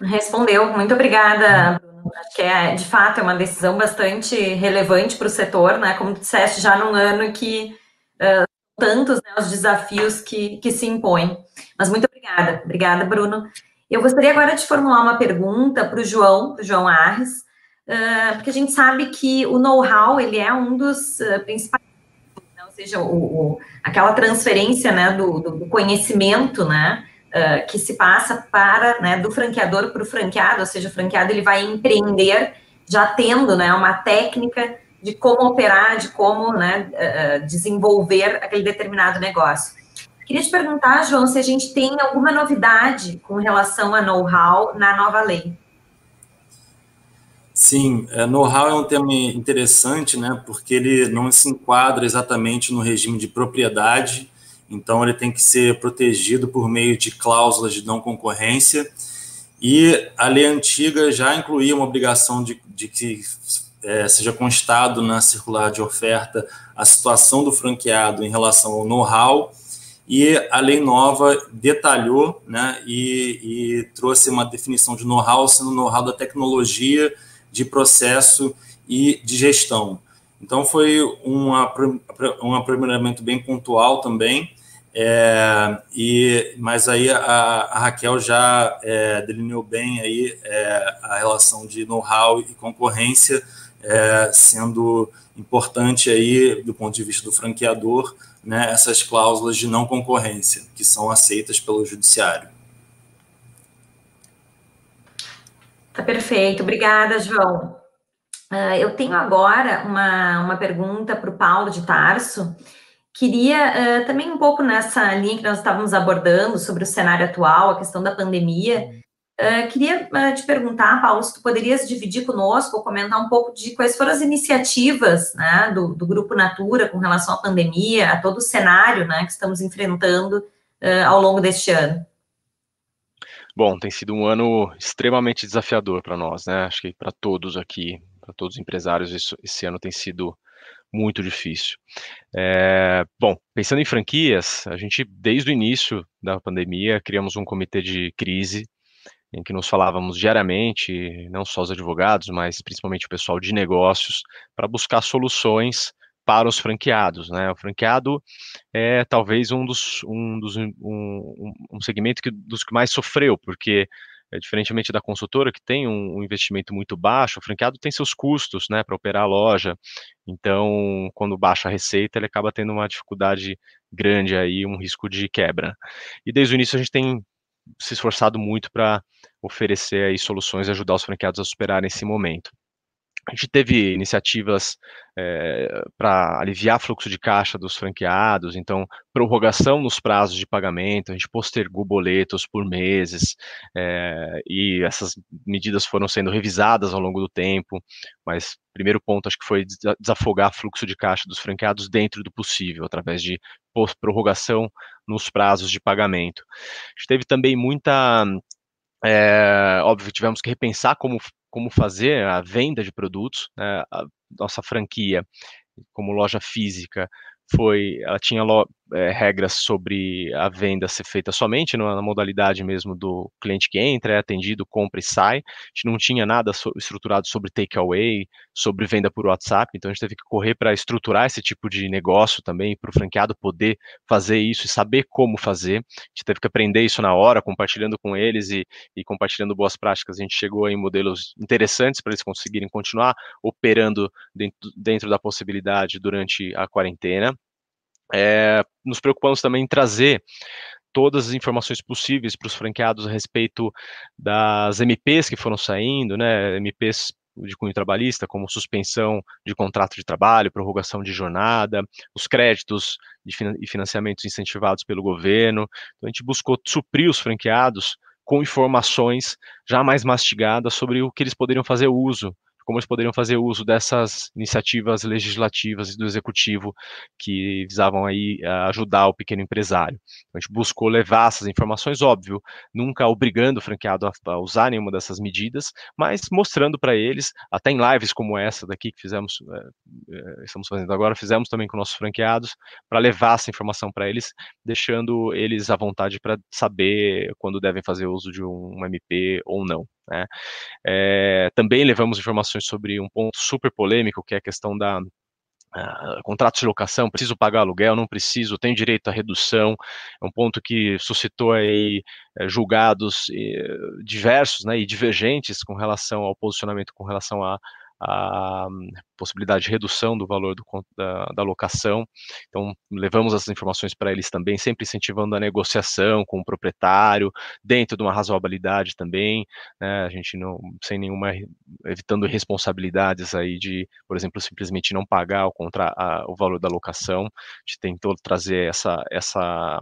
Respondeu. Muito obrigada. Acho que é, de fato, é uma decisão bastante relevante para o setor, né? Como disseste, já num ano que uh, tantos né, os desafios que, que se impõem. Mas muito obrigada. Obrigada, Bruno. Eu gostaria agora de formular uma pergunta para o João, para o João Arres, uh, porque a gente sabe que o know-how ele é um dos uh, principais, né? ou seja, o, o, aquela transferência né, do, do conhecimento, né, uh, que se passa para né, do franqueador para o franqueado, ou seja, o franqueado ele vai empreender já tendo né, uma técnica de como operar, de como né, desenvolver aquele determinado negócio. Queria te perguntar, João, se a gente tem alguma novidade com relação a know-how na nova lei. Sim, é, know-how é um tema interessante, né, porque ele não se enquadra exatamente no regime de propriedade, então ele tem que ser protegido por meio de cláusulas de não concorrência, e a lei antiga já incluía uma obrigação de, de que é, seja constado na circular de oferta a situação do franqueado em relação ao know-how, e a lei nova detalhou né, e, e trouxe uma definição de know-how sendo know-how da tecnologia de processo e de gestão. Então, foi um aprimoramento bem pontual também, é, e, mas aí a, a Raquel já é, delineou bem aí é, a relação de know-how e concorrência, é, sendo importante aí, do ponto de vista do franqueador, né, essas cláusulas de não concorrência, que são aceitas pelo judiciário. Tá perfeito, obrigada, João. Uh, eu tenho agora uma, uma pergunta para o Paulo de Tarso. Queria uh, também um pouco nessa linha que nós estávamos abordando sobre o cenário atual, a questão da pandemia. Uh, queria te perguntar, Paulo, se tu poderias dividir conosco, ou comentar um pouco de quais foram as iniciativas né, do, do Grupo Natura com relação à pandemia, a todo o cenário né, que estamos enfrentando ao longo deste ano. Bom, tem sido um ano extremamente desafiador para nós, né? Acho que para todos aqui, para todos os empresários, isso, esse ano tem sido muito difícil. É, bom, pensando em franquias, a gente, desde o início da pandemia, criamos um comitê de crise em que nos falávamos diariamente, não só os advogados, mas principalmente o pessoal de negócios, para buscar soluções para os franqueados, né? O franqueado é talvez um dos um, dos, um, um segmento que, dos que mais sofreu, porque é, diferentemente da consultora que tem um, um, investimento muito baixo, o franqueado tem seus custos, né, para operar a loja. Então, quando baixa a receita, ele acaba tendo uma dificuldade grande aí, um risco de quebra. E desde o início a gente tem se esforçado muito para oferecer aí soluções e ajudar os franqueados a superarem esse momento. A gente teve iniciativas é, eh, para aliviar fluxo de caixa dos franqueados, então prorrogação nos prazos de pagamento, a gente postergou boletos por meses, é, e essas medidas foram sendo revisadas ao longo do tempo, mas primeiro ponto acho que foi desafogar fluxo de caixa dos franqueados dentro do possível, através de prorrogação nos prazos de pagamento. A gente teve também muita é, óbvio, tivemos que repensar como como fazer a venda de produtos. Né? A nossa franquia, como loja física, foi, ela tinha é, regras sobre a venda ser feita somente na, modalidade mesmo do cliente que entra, é atendido, compra e sai. A gente não tinha nada so, estruturado sobre takeaway, sobre venda por WhatsApp, então a gente teve que correr para estruturar esse tipo de negócio também, para o franqueado poder fazer isso e saber como fazer. A gente teve que aprender isso na hora, compartilhando com eles e, e compartilhando boas práticas. A gente chegou em modelos interessantes para eles conseguirem continuar operando dentro, dentro da possibilidade durante a quarentena. É, nos preocupamos também em trazer todas as informações possíveis para os franqueados a respeito das MPs que foram saindo, né, MPs de cunho trabalhista, como suspensão de contrato de trabalho, prorrogação de jornada, os créditos e financiamentos incentivados pelo governo. Então, a gente buscou suprir os franqueados com informações já mais mastigadas sobre o que eles poderiam fazer uso como eles poderiam fazer uso dessas iniciativas legislativas do executivo que visavam aí eh, ajudar o pequeno empresário. Então, a gente buscou levar essas informações, óbvio, nunca obrigando o franqueado a, usar nenhuma dessas medidas, mas mostrando para eles, até em lives como essa daqui que fizemos, é, estamos fazendo agora, fizemos também com nossos franqueados, para levar essa informação para eles, deixando eles à vontade para saber quando devem fazer uso de um MP ou não. Né? É, também levamos informações sobre um ponto super polêmico, que é a questão da Uh, contratos de locação, preciso pagar aluguel, não preciso, tenho direito à redução, é um ponto que suscitou aí é, julgados diversos né, e divergentes com relação ao posicionamento com relação a, a possibilidade de redução do valor do, da, da, locação. Então, levamos essas informações para eles também, sempre incentivando a negociação com o proprietário, dentro de uma razoabilidade também, né, a gente não, sem nenhuma, evitando responsabilidades aí de, por exemplo, simplesmente não pagar o, contra, a, o valor da locação, a gente tentou trazer essa, essa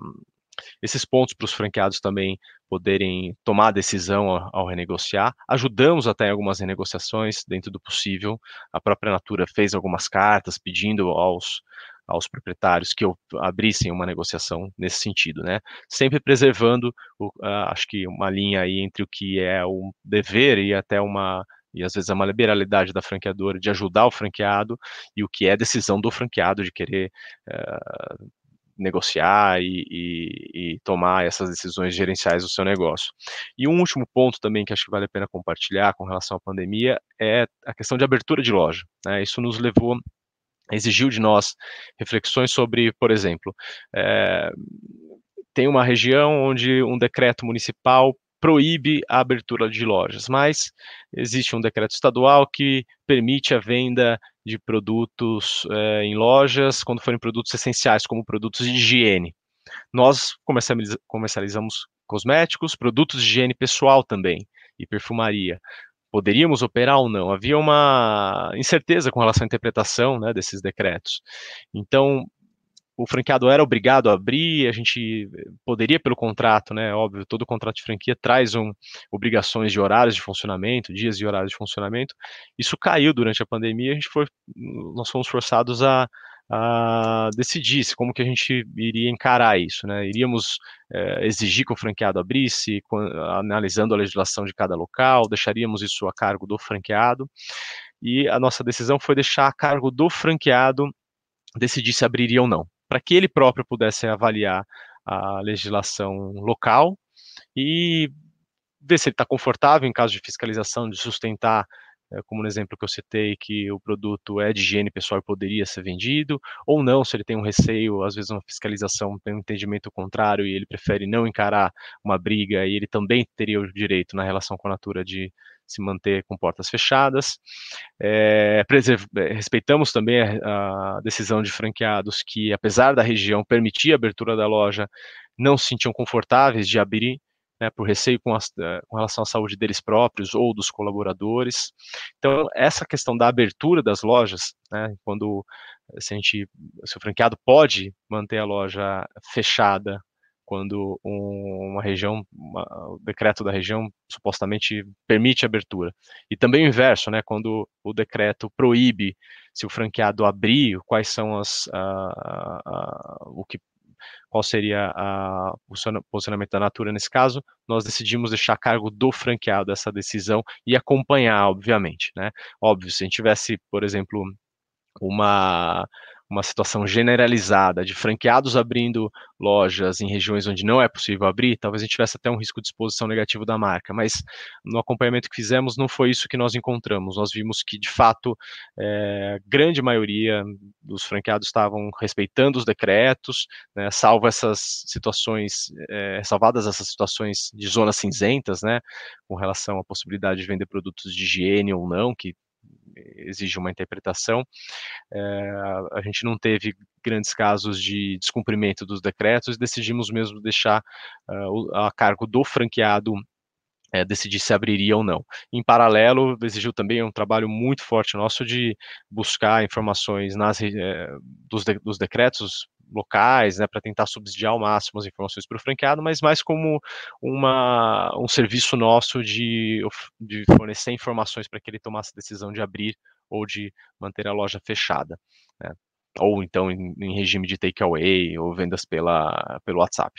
esses pontos para os franqueados também poderem tomar a decisão ao, renegociar. Ajudamos até em algumas renegociações dentro do possível. A própria Natura fez algumas cartas pedindo aos, aos proprietários que abrissem uma negociação nesse sentido, né? Sempre preservando, o, uh, acho que uma linha aí entre o que é um dever e até uma e às vezes é uma liberalidade da franqueadora de ajudar o franqueado e o que é decisão do franqueado de querer uh, negociar e, e, e, tomar essas decisões gerenciais do seu negócio. E um último ponto também que acho que vale a pena compartilhar com relação à pandemia é a questão de abertura de loja. Né? Isso nos levou exigiu de nós reflexões sobre, por exemplo, é, tem uma região onde um decreto municipal proíbe a abertura de lojas, mas existe um decreto estadual que permite a venda de produtos é, em lojas quando forem produtos essenciais, como produtos de higiene. Nós comercializamos cosméticos, produtos de higiene pessoal também e perfumaria. Poderíamos operar ou não? Havia uma incerteza com relação à interpretação né, desses decretos. Então, o franqueado era obrigado a abrir, a gente poderia pelo contrato, né, óbvio, todo contrato de franquia traz um, obrigações de horários de funcionamento, dias e horários de funcionamento. Isso caiu durante a pandemia, a gente foi, nós fomos forçados a, a decidir como que a gente iria encarar isso, né? Iríamos é, exigir que o franqueado abrisse, analisando a legislação de cada local, deixaríamos isso a cargo do franqueado, e a nossa decisão foi deixar a cargo do franqueado decidir se abriria ou não para que ele próprio pudesse avaliar a legislação local e ver se ele está confortável em caso de fiscalização, de sustentar, eh, como no exemplo que eu citei, que o produto é de higiene pessoal e poderia ser vendido, ou não, se ele tem um receio, às vezes uma fiscalização tem um entendimento contrário e ele prefere não encarar uma briga e ele também teria o direito na relação com a natura de se manter com portas fechadas. É, respeitamos também a, a, decisão de franqueados que, apesar da região permitir a abertura da loja, não se sentiam confortáveis de abrir, né, por receio com, as, eh, com, relação à saúde deles próprios ou dos colaboradores. Então, essa questão da abertura das lojas, né, quando se, gente, se o franqueado pode manter a loja fechada quando um, uma região, uma, o decreto da região supostamente permite abertura. E também o inverso, né, quando o decreto proíbe se o franqueado abrir, quais são as, a, a, o que qual seria o posicionamento da Natura nesse caso, nós decidimos deixar a cargo do franqueado essa decisão e acompanhar, obviamente, né? Óbvio, se a gente tivesse, por exemplo, uma uma situação generalizada de franqueados abrindo lojas em regiões onde não é possível abrir, talvez a gente tivesse até um risco de exposição negativo da marca, mas no acompanhamento que fizemos não foi isso que nós encontramos. Nós vimos que, de fato, é, grande maioria dos franqueados estavam respeitando os decretos, né, salvo essas situações, é, salvadas essas situações de zonas cinzentas, né, com relação à possibilidade de vender produtos de higiene ou não, que exige uma interpretação. É, a gente não teve grandes casos de descumprimento dos decretos, decidimos mesmo deixar uh, a cargo do franqueado é, decidir se abriria ou não. Em paralelo, exigiu também um trabalho muito forte nosso de buscar informações nas, é, dos, de, dos decretos locais, né, para tentar subsidiar ao máximo as informações para o franqueado, mas mais como uma, um serviço nosso de, de fornecer informações para que ele tomasse a decisão de abrir ou de manter a loja fechada. Né, ou então em, em regime de takeaway ou vendas pela, pelo WhatsApp.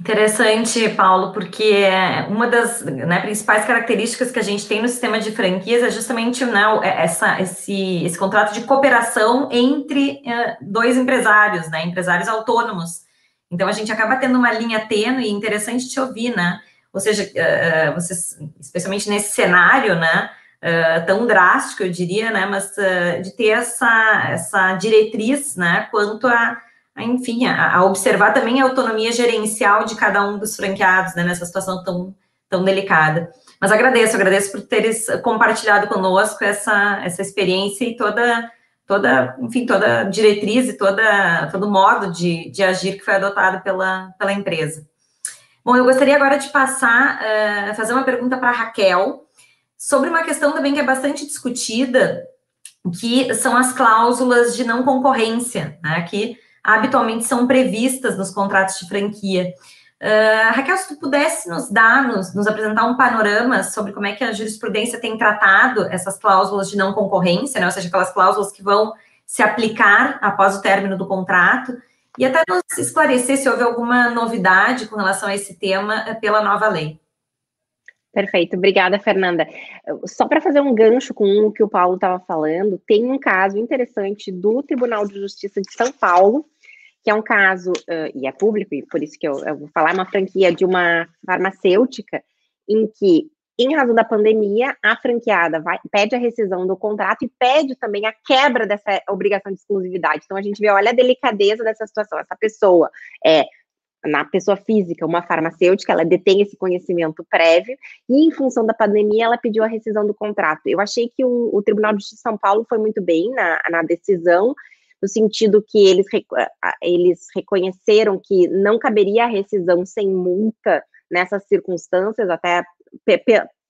Interessante, Paulo, porque uma das né, principais características que a gente tem no sistema de franquias é justamente né, é, essa, esse, esse contrato de cooperação entre uh, dois empresários, né, empresários autônomos. Então, a gente acaba tendo uma linha tênue e interessante te ouvir, né? Ou seja, uh, vocês, especialmente nesse cenário, né, uh, tão drástico, eu diria, né, mas de ter essa, essa diretriz, né, quanto a enfim, a, a, observar também a autonomia gerencial de cada um dos franqueados né, nessa situação tão, tão delicada. Mas agradeço, agradeço por teres compartilhado conosco essa, essa experiência e toda, toda, enfim, toda diretriz e toda, todo modo de, de agir que foi adotado pela, pela empresa. Bom, eu gostaria agora de passar, uh, fazer uma pergunta para a Raquel sobre uma questão também que é bastante discutida, que são as cláusulas de não concorrência, né, que habitualmente são previstas nos contratos de franquia. Uh, Raquel, se tu pudesse nos dar, nos, nos, apresentar um panorama sobre como é que a jurisprudência tem tratado essas cláusulas de não concorrência, né? ou seja, aquelas cláusulas que vão se aplicar após o término do contrato, e até nos esclarecer se houve alguma novidade com relação a esse tema eh, pela nova lei. Perfeito, obrigada, Fernanda. Só para fazer um gancho com o que o Paulo estava falando, tem um caso interessante do Tribunal de Justiça de São Paulo, que é um caso, uh, e é público, e por isso que eu, eu vou falar, uma franquia de uma farmacêutica, em que, em razão da pandemia, a franqueada vai, pede a rescisão do contrato e pede também a quebra dessa obrigação de exclusividade. Então, a gente vê, olha a delicadeza dessa situação. Essa pessoa é na pessoa física, uma farmacêutica, ela detém esse conhecimento prévio, e em função da pandemia, ela pediu a rescisão do contrato. Eu achei que o, o Tribunal de São Paulo foi muito bem na, na decisão, no sentido que eles, eles reconheceram que não caberia a rescisão sem multa nessas circunstâncias, até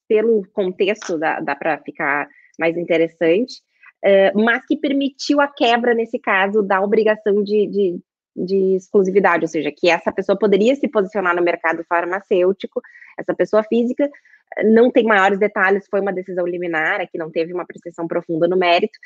pelo contexto dá, dá para ficar mais interessante, uh, mas que permitiu a quebra, nesse caso, da obrigação de, de de exclusividade, ou seja, que essa pessoa poderia se posicionar no mercado farmacêutico, essa pessoa física, não tem maiores detalhes, foi uma decisão liminar, que não teve uma apreciação profunda no mérito.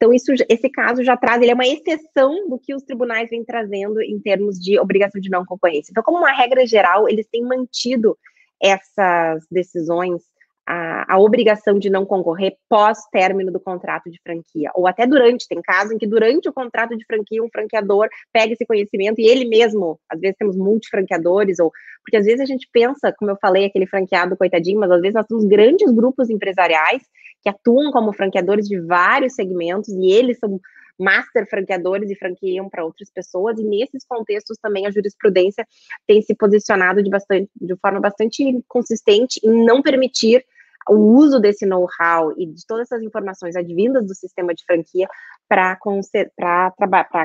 Então, isso, esse caso já traz, ele é uma exceção do que os tribunais vêm trazendo em termos de obrigação de não concorrência. Então, como uma regra geral, eles têm mantido essas decisões a, a, obrigação de não concorrer pós-término do contrato de franquia, ou até durante, tem casos em que durante o contrato de franquia, um franqueador pega esse conhecimento e ele mesmo, às vezes temos multifranqueadores, ou porque às vezes a gente pensa, como eu falei, aquele franqueado coitadinho, mas às vezes nós temos grandes grupos empresariais que atuam como franqueadores de vários segmentos e eles são master franqueadores e franqueiam para outras pessoas, e nesses contextos também a jurisprudência tem se posicionado de, bastante, de forma bastante consistente em não permitir o uso desse know-how e de todas essas informações advindas do sistema de franquia para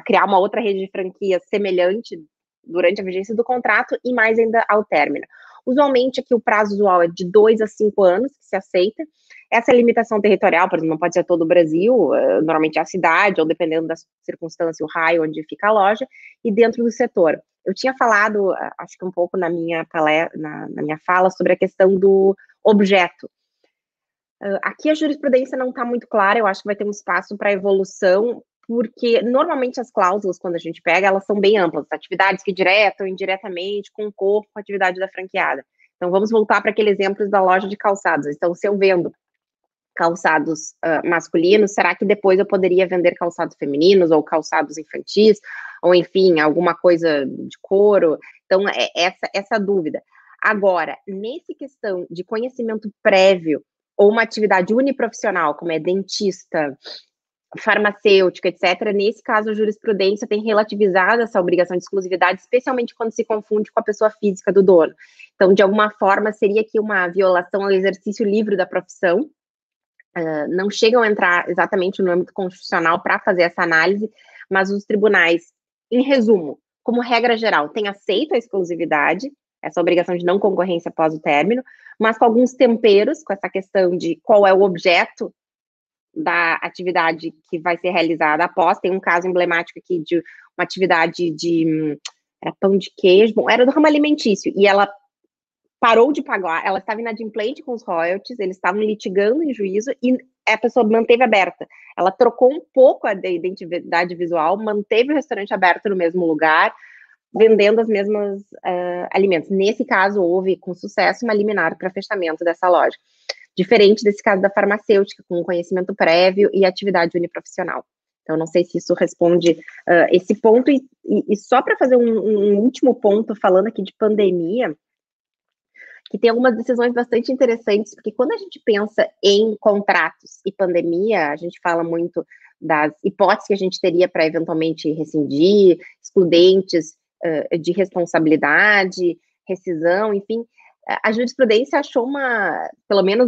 criar uma outra rede de franquia semelhante durante a vigência do contrato e mais ainda ao término. Usualmente aqui o prazo usual é de dois a cinco anos que se aceita. Essa limitação territorial, por exemplo, não pode ser todo o Brasil, eh, normalmente é a cidade, ou dependendo da circunstância, o raio onde fica a loja, e dentro do setor. Eu tinha falado, acho que um pouco na minha, palestra, na, na minha fala, sobre a questão do objeto. Uh, aqui a jurisprudência não está muito clara, eu acho que vai ter um espaço para evolução, porque normalmente as cláusulas, quando a gente pega, elas são bem amplas, atividades que direta ou indiretamente concorram com a atividade da franqueada. Então, vamos voltar para aquele exemplo da loja de calçados. Então, se eu vendo calçados uh, masculinos, será que depois eu poderia vender calçados femininos ou calçados infantis, ou enfim, alguma coisa de couro? Então, é essa, essa dúvida. Agora, nesse questão de conhecimento prévio ou uma atividade uniprofissional, como é dentista, farmacêutica, etc., nesse caso a jurisprudência tem relativizado essa obrigação de exclusividade, especialmente quando se confunde com a pessoa física do dono. Então, de alguma forma, seria aqui uma violação ao exercício livre da profissão. Uh, não chegam a entrar exatamente no âmbito constitucional para fazer essa análise, mas os tribunais, em resumo, como regra geral, têm aceito a exclusividade, essa obrigação de não concorrência após o término, mas com alguns temperos, com essa questão de qual é o objeto da atividade que vai ser realizada após. Tem um caso emblemático aqui de uma atividade de era pão de queijo, bom, era do ramo alimentício, e ela parou de pagar, ela estava inadimplente com os royalties, eles estavam litigando em juízo e a pessoa manteve aberta. Ela trocou um pouco a identidade visual, manteve o restaurante aberto no mesmo lugar, vendendo as mesmas uh, alimentos. Nesse caso, houve com sucesso uma liminar para fechamento dessa loja. Diferente desse caso da farmacêutica, com conhecimento prévio e atividade uniprofissional. Então, não sei se isso responde uh, esse ponto. E, e, e só para fazer um, um, último ponto, falando aqui de pandemia, que tem algumas decisões bastante interessantes, porque quando a gente pensa em contratos e pandemia, a gente fala muito das hipóteses que a gente teria para eventualmente rescindir, excludentes, de responsabilidade, rescisão, enfim, a jurisprudência achou uma, pelo menos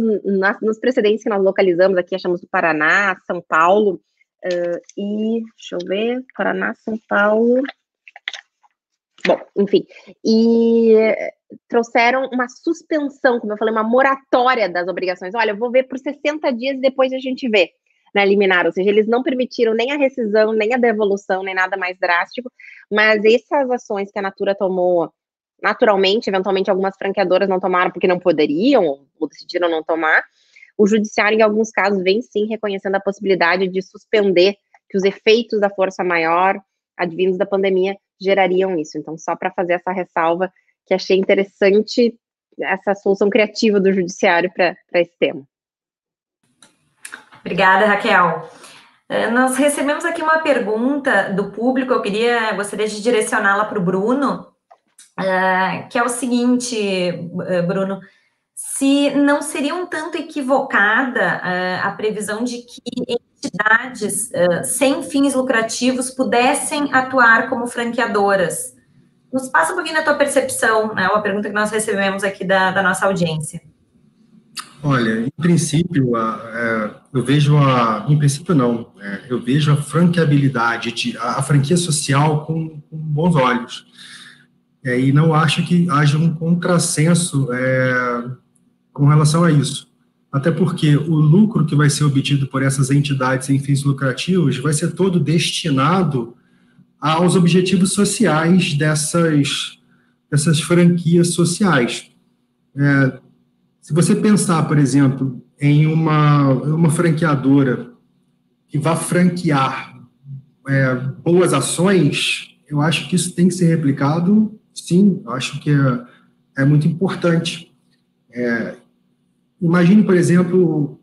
nos precedentes que nós localizamos aqui, achamos do Paraná, São Paulo, uh, e, deixa eu ver, Paraná, São Paulo, bom, enfim, e trouxeram uma suspensão, como eu falei, uma moratória das obrigações, olha, eu vou ver por 60 dias e depois a gente vê, na liminar, ou seja, eles não permitiram nem a rescisão, nem a devolução, nem nada mais drástico, mas essas ações que a Natura tomou naturalmente, eventualmente algumas franqueadoras não tomaram porque não poderiam, ou decidiram não tomar, o judiciário, em alguns casos, vem sim reconhecendo a possibilidade de suspender que os efeitos da força maior advindos da pandemia gerariam isso. Então, só para fazer essa ressalva, que achei interessante essa solução criativa do judiciário para esse tema. Obrigada, Raquel. Eh, nós recebemos aqui uma pergunta do público, eu queria, gostaria de direcioná-la para o Bruno, eh, que é o seguinte, eh, Bruno, se não seria um tanto equivocada a previsão de que entidades sem fins lucrativos pudessem atuar como franqueadoras. Nos passa um pouquinho da tua percepção, né? Uma pergunta que nós recebemos aqui da, da nossa audiência. Olha, em princípio, a, é, eu vejo a. Em princípio, não. É, eu vejo a franqueabilidade, de, a, a franquia social com, com bons olhos. É, e não acho que haja um contrassenso é, com relação a isso. Até porque o lucro que vai ser obtido por essas entidades sem fins lucrativos vai ser todo destinado aos objetivos sociais dessas, dessas franquias sociais. É, se você pensar, por exemplo, em uma, uma franqueadora que vá franquear é, boas ações, eu acho que isso tem que ser replicado, sim, eu acho que é, é muito importante. É, imagine, por exemplo,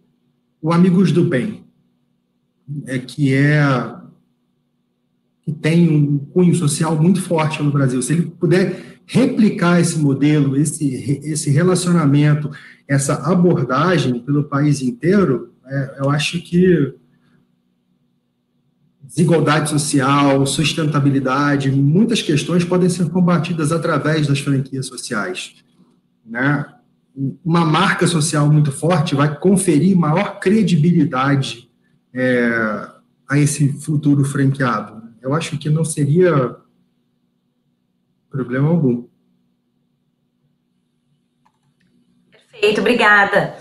o Amigos do Bem, é, que é que tem um cunho social muito forte no Brasil. Se ele puder replicar esse modelo, esse, esse relacionamento, essa abordagem pelo país inteiro, é, eu acho que desigualdade social, sustentabilidade, muitas questões podem ser combatidas através das franquias sociais. Né? Uma marca social muito forte vai conferir maior credibilidade é, a esse futuro franqueado eu acho que não seria problema algum. Perfeito, obrigada.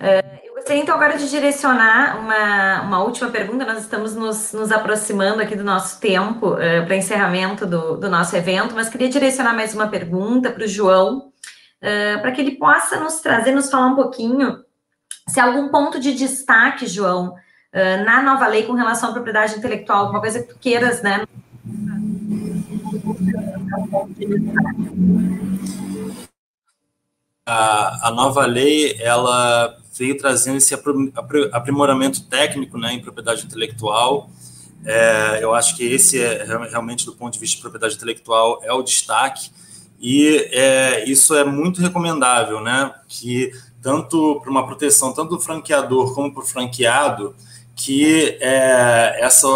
Uh, eu gostaria então agora de direcionar uma, uma última pergunta. Nós estamos nos, nos aproximando aqui do nosso tempo uh, para encerramento do, do nosso evento, mas queria direcionar mais uma pergunta para o João, uh, para que ele possa nos trazer, nos falar um pouquinho se há algum ponto de destaque, João, na nova lei com relação à propriedade intelectual, alguma coisa que tu queiras, né? A, a nova lei, ela veio trazendo esse aprimoramento técnico né, em propriedade intelectual. É, eu acho que esse é realmente, do ponto de vista de propriedade intelectual, é o destaque. E é, isso é muito recomendável, né? Que tanto para uma proteção tanto do franqueador como para o franqueado, que é, essa,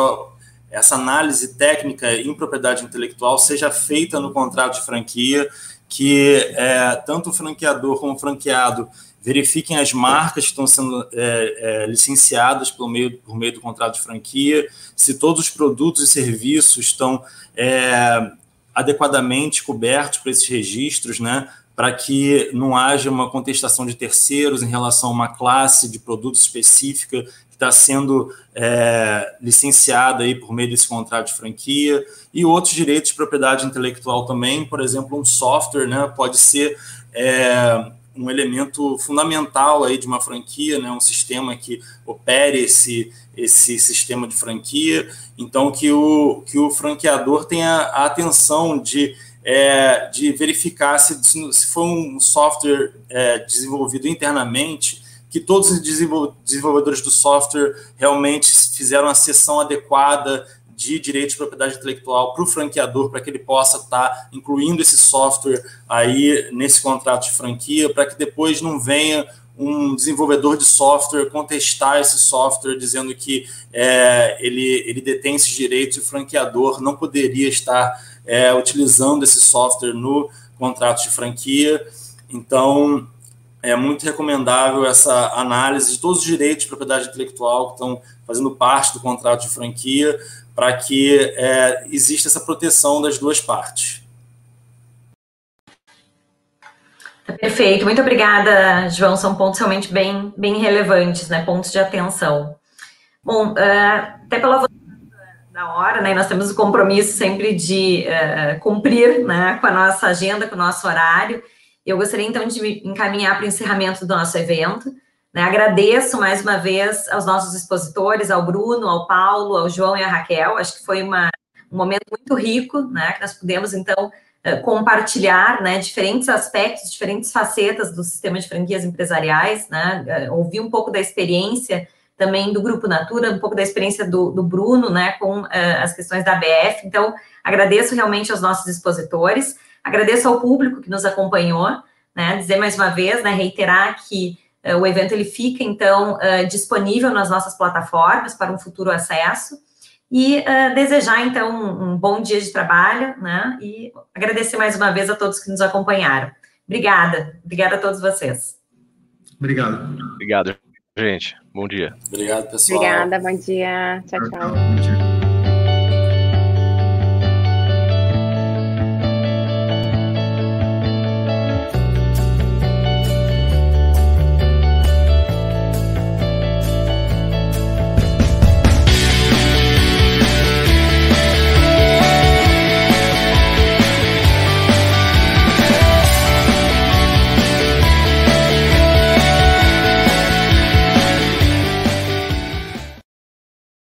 essa análise técnica em propriedade intelectual seja feita no contrato de franquia, que é, tanto o franqueador como o franqueado verifiquem as marcas que estão sendo é, é, licenciadas por meio, por meio do contrato de franquia, se todos os produtos e serviços estão é, adequadamente cobertos por esses registros, né? Para que não haja uma contestação de terceiros em relação a uma classe de produtos específica está sendo é, licenciada aí por meio desse contrato de franquia e outros direitos de propriedade intelectual também, por exemplo, um software, né, pode ser é, um elemento fundamental aí de uma franquia, né, um sistema que opere esse, esse sistema de franquia, então que o, que o franqueador tenha a atenção de é, de verificar se, se for um software é, desenvolvido internamente, que todos os desenvolvedores do software realmente fizeram a sessão adequada de direito de propriedade intelectual para o franqueador, para que ele possa estar tá incluindo esse software aí nesse contrato de franquia, para que depois não venha um desenvolvedor de software contestar esse software dizendo que é, ele, ele detém esses direitos e o franqueador não poderia estar é, utilizando esse software no contrato de franquia. Então, é muito recomendável essa análise de todos os direitos de propriedade intelectual que estão fazendo parte do contrato de franquia, para que é, exista essa proteção das duas partes. Perfeito, muito obrigada, João. São pontos realmente bem, bem relevantes, né? Pontos de atenção. Bom, até pela hora, né? Nós temos o compromisso sempre de cumprir né, com a nossa agenda, com o nosso horário. Eu gostaria então de encaminhar para o encerramento do nosso evento. Né? Agradeço mais uma vez aos nossos expositores, ao Bruno, ao Paulo, ao João e à Raquel. Acho que foi uma, um momento muito rico, né? Que nós pudemos então eh, compartilhar, né? Diferentes aspectos, diferentes facetas do sistema de franquias empresariais, né? Ouvir um pouco da experiência também do Grupo Natura, um pouco da experiência do, do Bruno, né? Com uh, as questões da BF. Então, agradeço realmente aos nossos expositores, agradeço ao público que nos acompanhou, né? Dizer mais uma vez, né? Reiterar que Uh, o evento ele fica então uh, disponível nas nossas plataformas para um futuro acesso e uh, desejar então um, um, bom dia de trabalho, né? E agradecer mais uma vez a todos que nos acompanharam. Obrigada, obrigada a todos vocês. Obrigado. Obrigado, gente. Bom dia. Obrigado, pessoal. Obrigada, bom dia. Tchau, tchau. Bom dia.